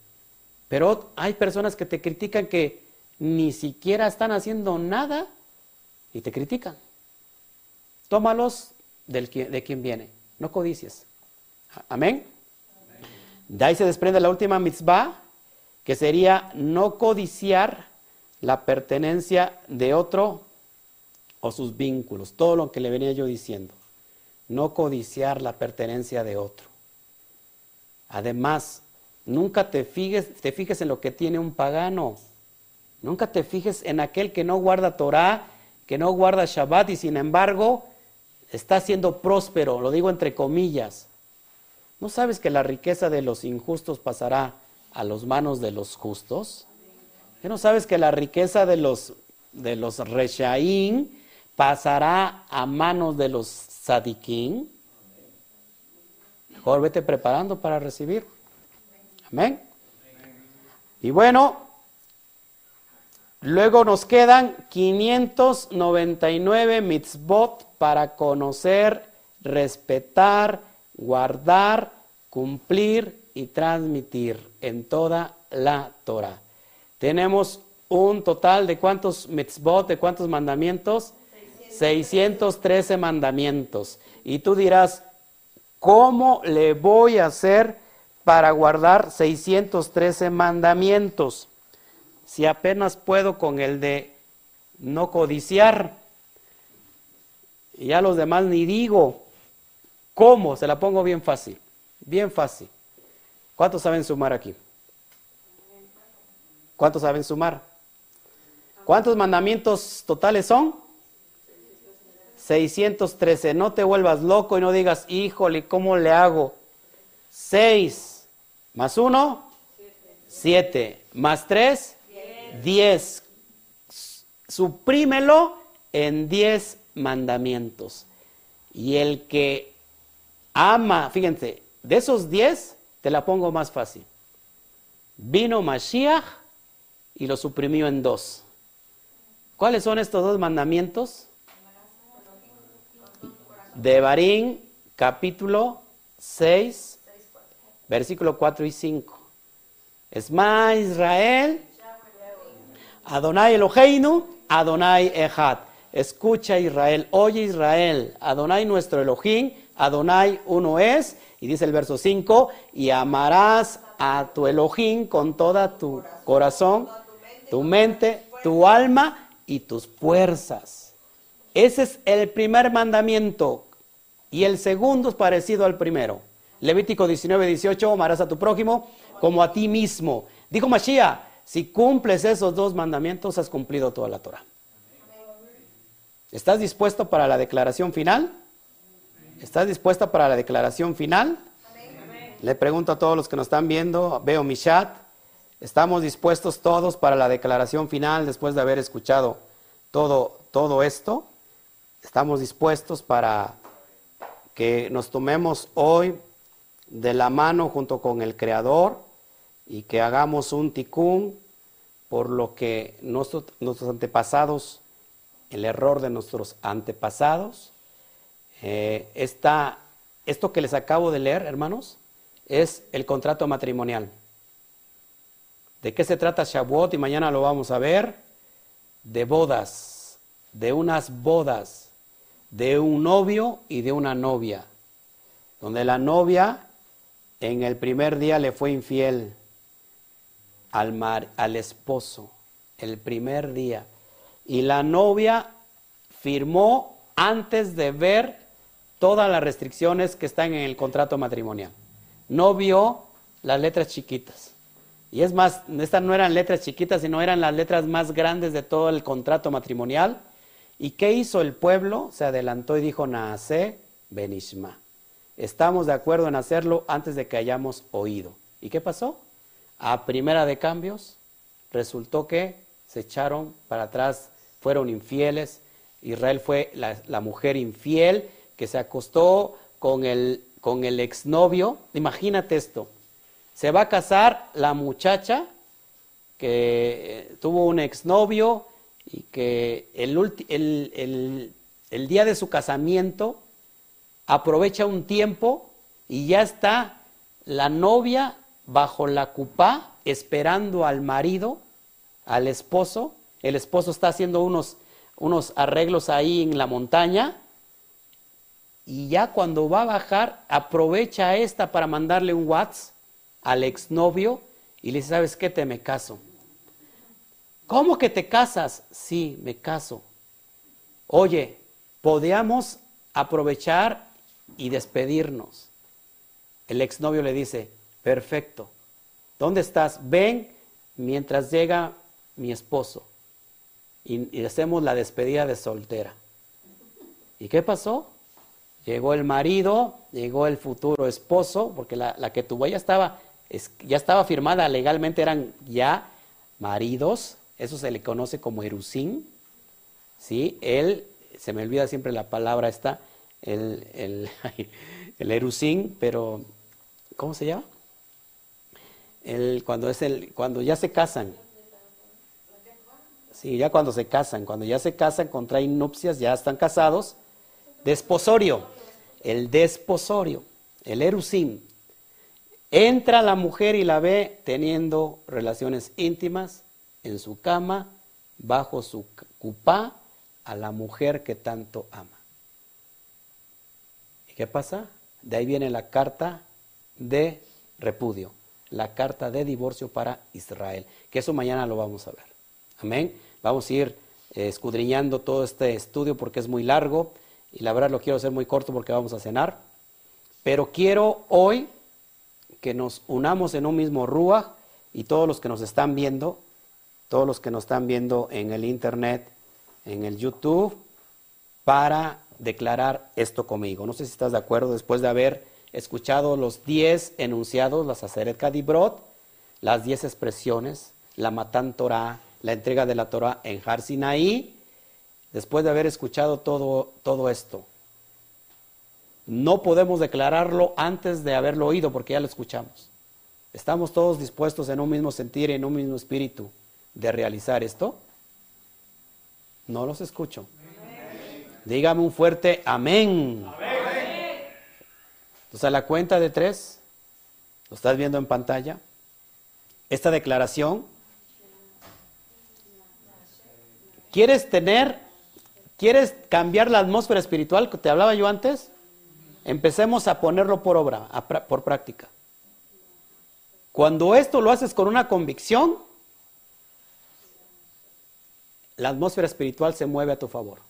Speaker 1: Pero hay personas que te critican que ni siquiera están haciendo nada y te critican. Tómalos del, de quien viene, no codicies. Amén. De ahí se desprende la última mitzvah, que sería no codiciar la pertenencia de otro o sus vínculos, todo lo que le venía yo diciendo. No codiciar la pertenencia de otro. Además, nunca te fijes, te fijes en lo que tiene un pagano. Nunca te fijes en aquel que no guarda Torah, que no guarda Shabbat y sin embargo está siendo próspero, lo digo entre comillas. ¿No sabes que la riqueza de los injustos pasará a las manos de los justos? ¿Qué no sabes que la riqueza de los, de los reshaín pasará a manos de los sadiquín? Mejor vete preparando para recibir. Amén. Y bueno, luego nos quedan 599 mitzvot para conocer, respetar, guardar, cumplir y transmitir en toda la Torah. Tenemos un total de cuántos mitzvot, de cuántos mandamientos? 613 mandamientos. Y tú dirás, ¿cómo le voy a hacer para guardar 613 mandamientos? Si apenas puedo con el de no codiciar, y ya los demás ni digo. ¿Cómo? Se la pongo bien fácil. Bien fácil. ¿Cuántos saben sumar aquí? ¿Cuántos saben sumar? ¿Cuántos mandamientos totales son? 613. No te vuelvas loco y no digas, híjole, ¿cómo le hago? 6 más 1, 7 más 3, 10. Suprímelo en 10 mandamientos. Y el que ama, fíjense, de esos 10, te la pongo más fácil. Vino Mashiach y lo suprimió en dos. ¿Cuáles son estos dos mandamientos? De Barín, capítulo 6, versículo 4 y 5. Esma Israel, Adonai Eloheinu, Adonai Echad. Escucha Israel, oye Israel, Adonai nuestro Elohim, Adonai uno es, y dice el verso 5, y amarás a tu Elohim con toda tu corazón, tu mente, tu alma y tus fuerzas. Ese es el primer mandamiento. Y el segundo es parecido al primero. Levítico 19, 18, amarás a tu prójimo como a ti mismo. Dijo Mashiach, si cumples esos dos mandamientos, has cumplido toda la Torah. ¿Estás dispuesto para la declaración final? ¿Estás dispuesta para la declaración final? Le pregunto a todos los que nos están viendo, veo mi chat. ¿Estamos dispuestos todos para la declaración final después de haber escuchado todo, todo esto? ¿Estamos dispuestos para que nos tomemos hoy de la mano junto con el Creador y que hagamos un ticún por lo que nuestros, nuestros antepasados el error de nuestros antepasados. Eh, esto que les acabo de leer, hermanos, es el contrato matrimonial. ¿De qué se trata Shavuot? Y mañana lo vamos a ver. De bodas, de unas bodas de un novio y de una novia, donde la novia en el primer día le fue infiel al, mar, al esposo, el primer día, y la novia firmó antes de ver todas las restricciones que están en el contrato matrimonial. No vio las letras chiquitas. Y es más, estas no eran letras chiquitas, sino eran las letras más grandes de todo el contrato matrimonial. ¿Y qué hizo el pueblo? Se adelantó y dijo, Naase Benishma. Estamos de acuerdo en hacerlo antes de que hayamos oído. ¿Y qué pasó? A primera de cambios, resultó que se echaron para atrás, fueron infieles. Israel fue la, mujer infiel que se acostó con el, con el exnovio. Imagínate esto, se va a casar la muchacha que eh, tuvo un exnovio y que el, el, día de su casamiento aprovecha un tiempo y ya está la novia bajo la cupá esperando al marido, al esposo. El esposo está haciendo unos, unos arreglos ahí en la montaña y ya cuando va a bajar aprovecha esta para mandarle un WhatsApp al exnovio y le dice, ¿sabes qué? Te me caso. ¿Cómo que te casas? Sí, me caso. Oye, podíamos aprovechar y despedirnos. El exnovio le dice, perfecto. ¿Dónde estás? Ven mientras llega mi esposo. Y, hacemos la despedida de soltera. ¿Y qué pasó? Llegó el marido, llegó el futuro esposo, porque la, la que tuvo ya estaba ya estaba firmada legalmente, eran ya maridos, eso se le conoce como erusín, ¿sí? Él, se me olvida siempre la palabra esta, el, el, el erusín, pero ¿cómo se llama? El, cuando, es el, cuando ya se casan. Sí, ya cuando se casan, cuando ya se casan, contraen nupcias, ya están casados. Desposorio, el desposorio, el erusín. Entra la mujer y la ve teniendo relaciones íntimas en su cama, bajo su cupá, a la mujer que tanto ama. ¿Y qué pasa? De ahí viene la carta de repudio, la carta de divorcio para Israel, que eso mañana lo vamos a ver. Amén. Vamos a ir eh, escudriñando todo este estudio porque es muy largo y la verdad lo quiero hacer muy corto porque vamos a cenar. Pero quiero hoy que nos unamos en un mismo rúa y todos los que nos están viendo, todos los que nos están viendo en el internet, en el YouTube, para declarar esto conmigo. No sé si estás de acuerdo después de haber escuchado los 10 enunciados, la Saceret Kadibrot, las 10 expresiones, la Matan Torah, la entrega de la Torah en Har Sinaí, después de haber escuchado todo, todo esto, no podemos declararlo antes de haberlo oído porque ya lo escuchamos. ¿Estamos todos dispuestos en un mismo sentir y en un mismo espíritu de realizar esto? No los escucho. Dígame un fuerte amén. Entonces a la cuenta de tres, lo estás viendo en pantalla, esta declaración, ¿quieres tener, quieres cambiar la atmósfera espiritual que te hablaba yo antes? Empecemos a ponerlo por obra, por práctica. Cuando esto lo haces con una convicción, la atmósfera espiritual se mueve a tu favor.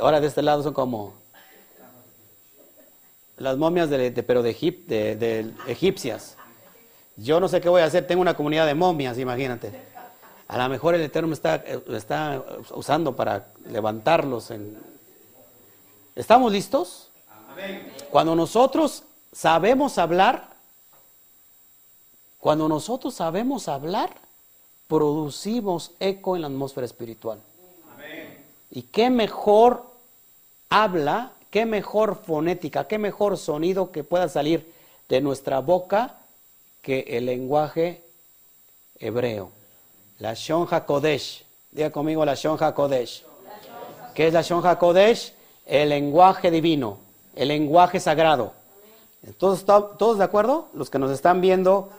Speaker 1: ahora de este lado son como las momias de, pero de, de, egipcias. Yo no sé qué voy a hacer, tengo una comunidad de momias, imagínate. A lo mejor el Eterno me está, me está usando para levantarlos en, ¿Estamos listos? Cuando nosotros sabemos hablar, cuando nosotros sabemos hablar, producimos eco en la atmósfera espiritual. Y qué mejor habla, qué mejor fonética, qué mejor sonido que pueda salir de nuestra boca que el lenguaje hebreo. La Shon HaKodesh. Diga conmigo la Shon HaKodesh. ¿Qué es la Shon HaKodesh? el lenguaje divino, el lenguaje sagrado. ¿Todos, ¿Todos de acuerdo? Los que nos están viendo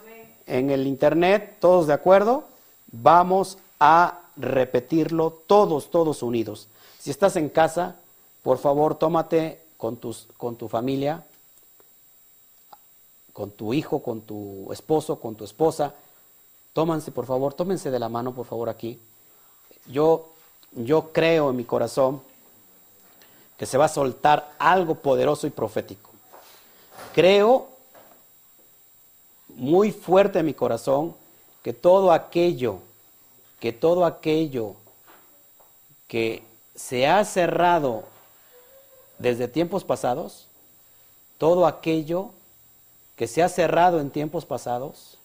Speaker 1: en el internet, ¿todos de acuerdo? Vamos a repetirlo todos, todos unidos. Si estás en casa, por favor, tómate con, tus, con tu familia, con tu hijo, con tu esposo, con tu esposa. Tómanse, por favor, tómense de la mano, por favor, aquí. Yo, yo creo en mi corazón que se va a soltar algo poderoso y profético. Creo muy fuerte en mi corazón que todo aquello, que todo aquello que se ha cerrado desde tiempos pasados, todo aquello que se ha cerrado en tiempos pasados,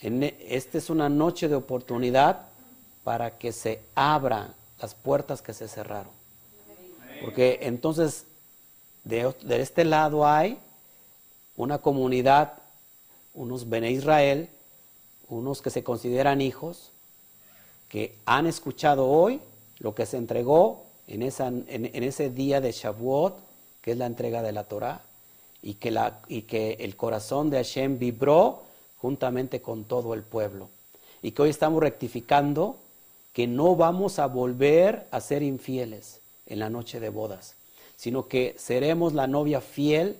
Speaker 1: esta es una noche de oportunidad para que se abran las puertas que se cerraron. Porque entonces de, este lado hay una comunidad, unos Bene Israel, unos que se consideran hijos, que han escuchado hoy lo que se entregó en, ese día de Shavuot, que es la entrega de la Torah, y que, la, y que el corazón de Hashem vibró juntamente con todo el pueblo. Y que hoy estamos rectificando que no vamos a volver a ser infieles en la noche de bodas, sino que seremos la novia fiel,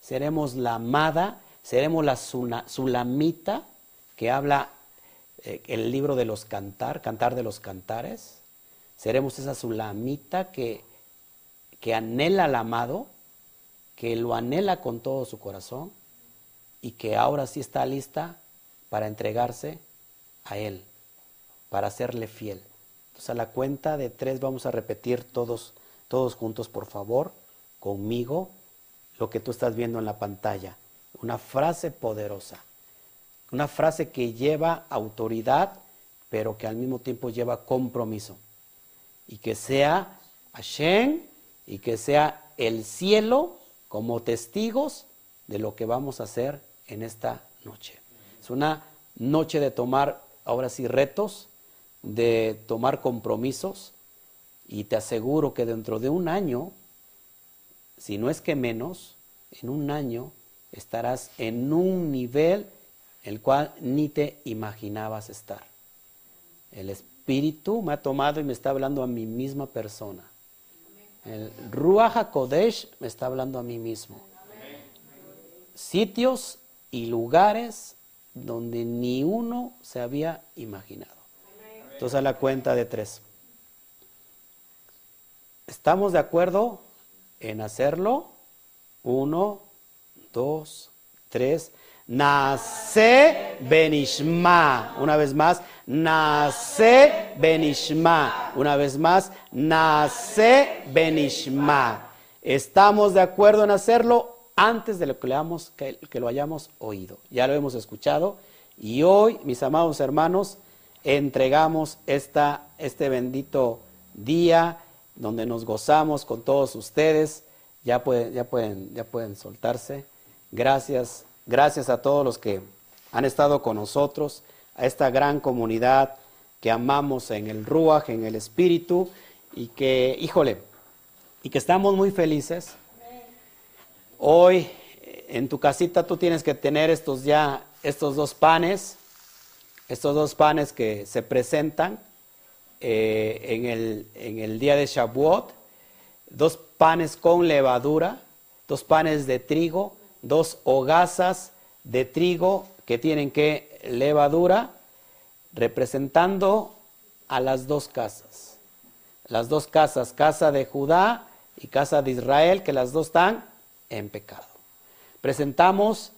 Speaker 1: seremos la amada, seremos la sulamita que habla eh, el libro de los cantar, cantar de los cantares, seremos esa sulamita que, que anhela al amado, que lo anhela con todo su corazón y que ahora sí está lista para entregarse a Él, para serle fiel. Entonces a la cuenta de tres vamos a repetir todos, todos juntos, por favor, conmigo, lo que tú estás viendo en la pantalla. Una frase poderosa, una frase que lleva autoridad, pero que al mismo tiempo lleva compromiso. Y que sea Hashem y que sea el cielo como testigos de lo que vamos a hacer en esta noche. Es una noche de tomar ahora sí retos, de tomar compromisos y te aseguro que dentro de un año, si no es que menos, en un año estarás en un nivel el cual ni te imaginabas estar. El Espíritu me ha tomado y me está hablando a mi misma persona. El Ruach HaKodesh me está hablando a mí mismo. Sitios y lugares donde ni uno se había imaginado. Entonces a la cuenta de tres. ¿Estamos de acuerdo en hacerlo? Uno, dos, tres. Nace Benishma. Una vez más. Nace Benishma. Una vez más. Nace Benishma. ¿Estamos de acuerdo en hacerlo? Antes de lo que, leamos, que, lo hayamos oído. Ya lo hemos escuchado y hoy, mis amados hermanos, entregamos este bendito día donde nos gozamos con todos ustedes. Ya pueden, ya pueden, ya pueden soltarse. Gracias, gracias a todos los que han estado con nosotros, a esta gran comunidad que amamos en el Ruach, en el Espíritu, y que, híjole, y que estamos muy felices Hoy en tu casita tú tienes que tener estos ya, estos dos panes, estos dos panes que se presentan eh, en, el, día de Shavuot, dos panes con levadura, dos panes de trigo, dos hogazas de trigo que tienen que levadura, representando a las dos casas. Las dos casas, casa de Judá y casa de Israel, que las dos están en pecado. Presentamos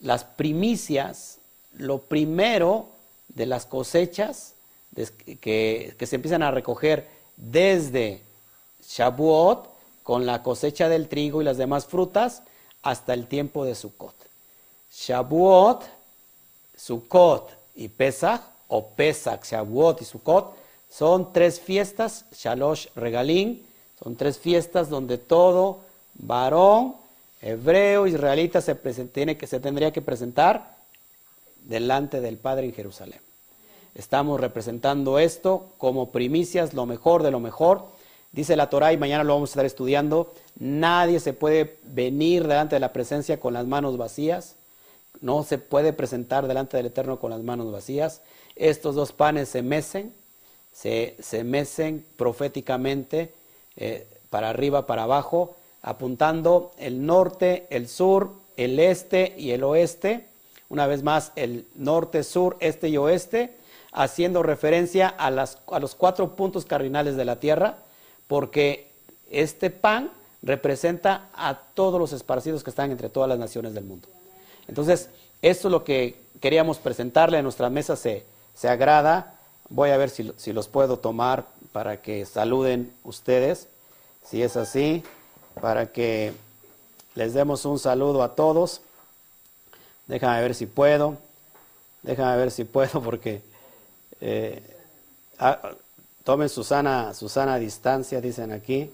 Speaker 1: las primicias, lo primero de las cosechas que, se empiezan a recoger desde Shavuot con la cosecha del trigo y las demás frutas hasta el tiempo de Sukkot. Shavuot, Sukkot y Pesach, o Pesach, Shavuot y Sukkot, son tres fiestas, Shalosh Regalín, son tres fiestas donde todo varón hebreo, israelita, se, tiene que, se tendría que presentar delante del Padre en Jerusalén. Estamos representando esto como primicias, lo mejor de lo mejor. Dice la Torah y mañana lo vamos a estar estudiando. Nadie se puede venir delante de la presencia con las manos vacías. No se puede presentar delante del Eterno con las manos vacías. Estos dos panes se mecen se, se mecen proféticamente eh, para arriba, para abajo, apuntando el norte, el sur, el este y el oeste. Una vez más, el norte, sur, este y oeste, haciendo referencia a, a los cuatro puntos cardinales de la tierra, porque este pan representa a todos los esparcidos que están entre todas las naciones del mundo. Entonces, esto es lo que queríamos presentarle, a nuestra mesa se, se agrada. Voy a ver si, si los puedo tomar para que saluden ustedes, si es así, para que les demos un saludo a todos. Déjame ver si puedo, déjame ver si puedo porque eh, ah, tomen su sana, su sana distancia, dicen aquí.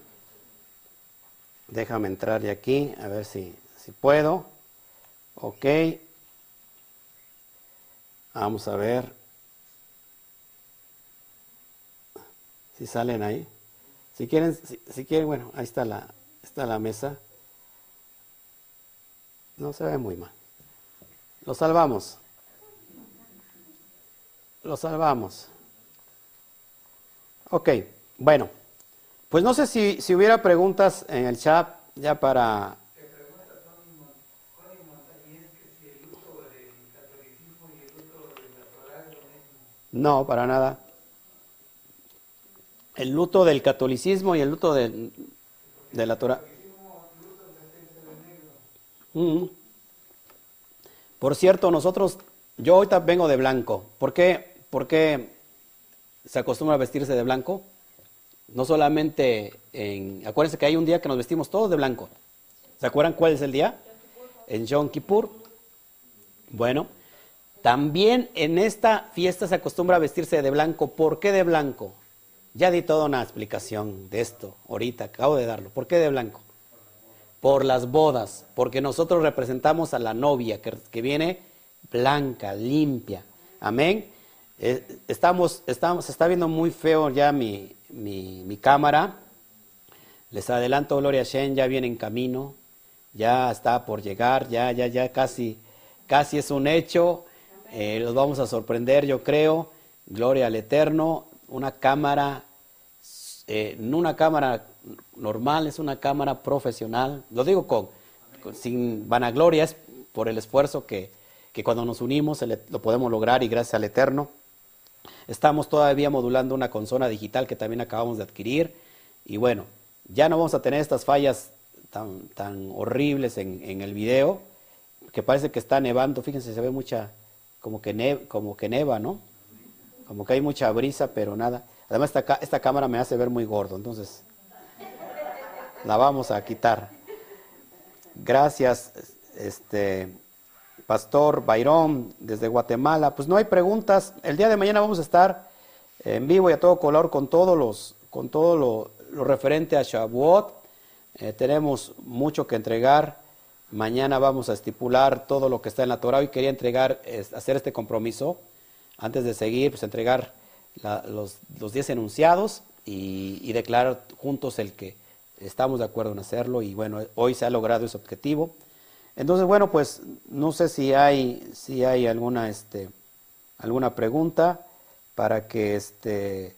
Speaker 1: Déjame entrar de aquí, a ver si, si puedo. Ok. Vamos a ver si salen ahí. Si quieren, si, quieren, bueno, ahí está la, está la mesa. No se ve muy mal. Lo salvamos. Lo salvamos. Ok, bueno. Pues no sé si, si hubiera preguntas en el chat ya para No, para nada. El luto del catolicismo y el luto de, de la Torah. Mm. Por cierto, nosotros, yo ahorita vengo de blanco. ¿Por qué, ¿Por qué se acostumbra a vestirse de blanco? No solamente en... Acuérdense que hay un día que nos vestimos todos de blanco. ¿Se acuerdan cuál es el día? En Yom Kippur. Bueno, también en esta fiesta se acostumbra a vestirse de blanco. ¿Por qué de blanco? Ya di toda una explicación de esto ahorita, acabo de darlo. ¿Por qué de blanco? Por las bodas, porque nosotros representamos a la novia que, viene blanca, limpia. Amén. Eh, estamos, estamos, se está viendo muy feo ya mi, mi, cámara. Les adelanto, Gloria Shen ya viene en camino, ya está por llegar, ya, ya, ya casi, casi es un hecho. Eh, los vamos a sorprender, yo creo. Gloria al Eterno. Una cámara, eh, no una cámara normal, es una cámara profesional. Lo digo con, sin vanagloria, es por el esfuerzo que, que cuando nos unimos lo podemos lograr y gracias al Eterno. Estamos todavía modulando una consola digital que también acabamos de adquirir. Y bueno, ya no vamos a tener estas fallas tan, tan horribles en, el video, que parece que está nevando. Fíjense, se ve mucha, como que, como que neva, ¿no? Como que hay mucha brisa, pero nada. Además, esta, esta cámara me hace ver muy gordo, entonces la vamos a quitar. Gracias, este Pastor Bayrón, desde Guatemala. Pues no hay preguntas. El día de mañana vamos a estar en vivo y a todo color con todos los, con todo lo, referente a Shavuot. Eh, tenemos mucho que entregar. Mañana vamos a estipular todo lo que está en la Torah. Hoy quería entregar, hacer este compromiso, antes de seguir, pues entregar los, los diez enunciados y, declarar juntos el que estamos de acuerdo en hacerlo. Y bueno, hoy se ha logrado ese objetivo. Entonces, bueno, pues no sé si hay, si hay alguna, este, alguna pregunta para que este,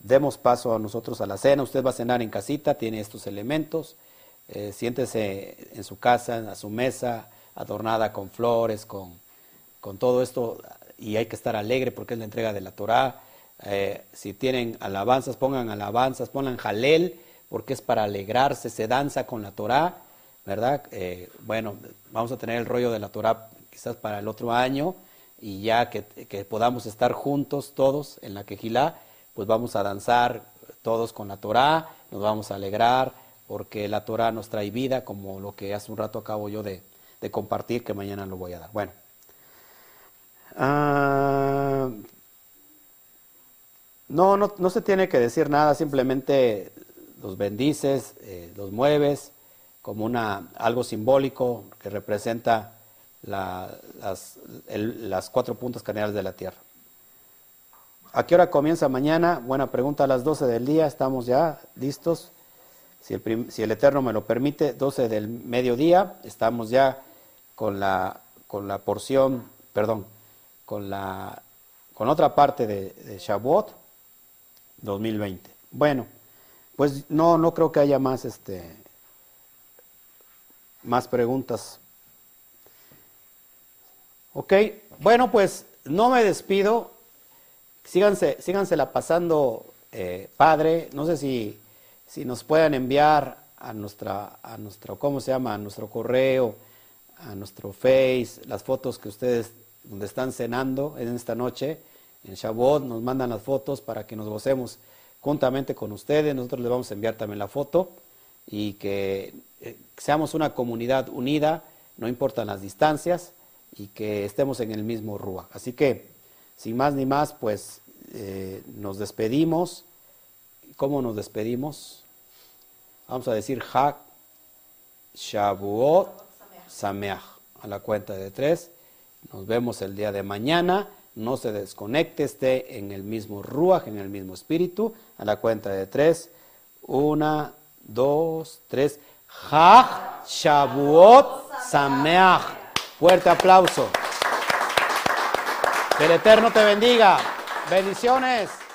Speaker 1: demos paso a nosotros a la cena. Usted va a cenar en casita, tiene estos elementos. Eh, siéntese en su casa, a su mesa, adornada con flores, con, con, todo esto, y hay que estar alegre porque es la entrega de la Torah. Eh, si tienen alabanzas, pongan alabanzas, pongan jalel, porque es para alegrarse, se danza con la Torah, ¿verdad? Eh, bueno, vamos a tener el rollo de la Torah quizás para el otro año, y ya que, podamos estar juntos todos en la quejilá, pues vamos a danzar todos con la Torah, nos vamos a alegrar, porque la Torah nos trae vida, como lo que hace un rato acabo yo de, compartir, que mañana lo voy a dar. Bueno. Ah, no, no, no, se tiene que decir nada, simplemente los bendices, eh, los mueves, como una, algo simbólico que representa las, cuatro puntos cardinales de la tierra. ¿A qué hora comienza mañana? Buena pregunta, a las 12 del día, estamos ya listos si el, Eterno me lo permite, 12 del mediodía, estamos ya con la, con la porción, perdón, con, la, con otra parte de, de Shavuot, 2020. Bueno, pues no, no creo que haya más, este, más preguntas. Ok, bueno, pues no me despido. Síganse, sígansela pasando, eh, padre. No sé si, si nos puedan enviar a nuestra, a nuestro, ¿cómo se llama? A nuestro correo, a nuestro Face, las fotos que ustedes donde están cenando en esta noche, en Shavuot, nos mandan las fotos para que nos gocemos juntamente con ustedes. Nosotros les vamos a enviar también la foto y que eh, seamos una comunidad unida, no importan las distancias y que estemos en el mismo Rúa. Así que, sin más ni más, pues eh, nos despedimos. ¿Cómo nos despedimos? Vamos a decir Hak, Shavuot, Sameach. A la cuenta de tres. Nos vemos el día de mañana. No se desconecte, esté en el mismo Ruach, en el mismo espíritu. A la cuenta de tres. Una, dos, tres. Hak, Shavuot, Sameach. Fuerte aplauso. Que el Eterno te bendiga. Bendiciones.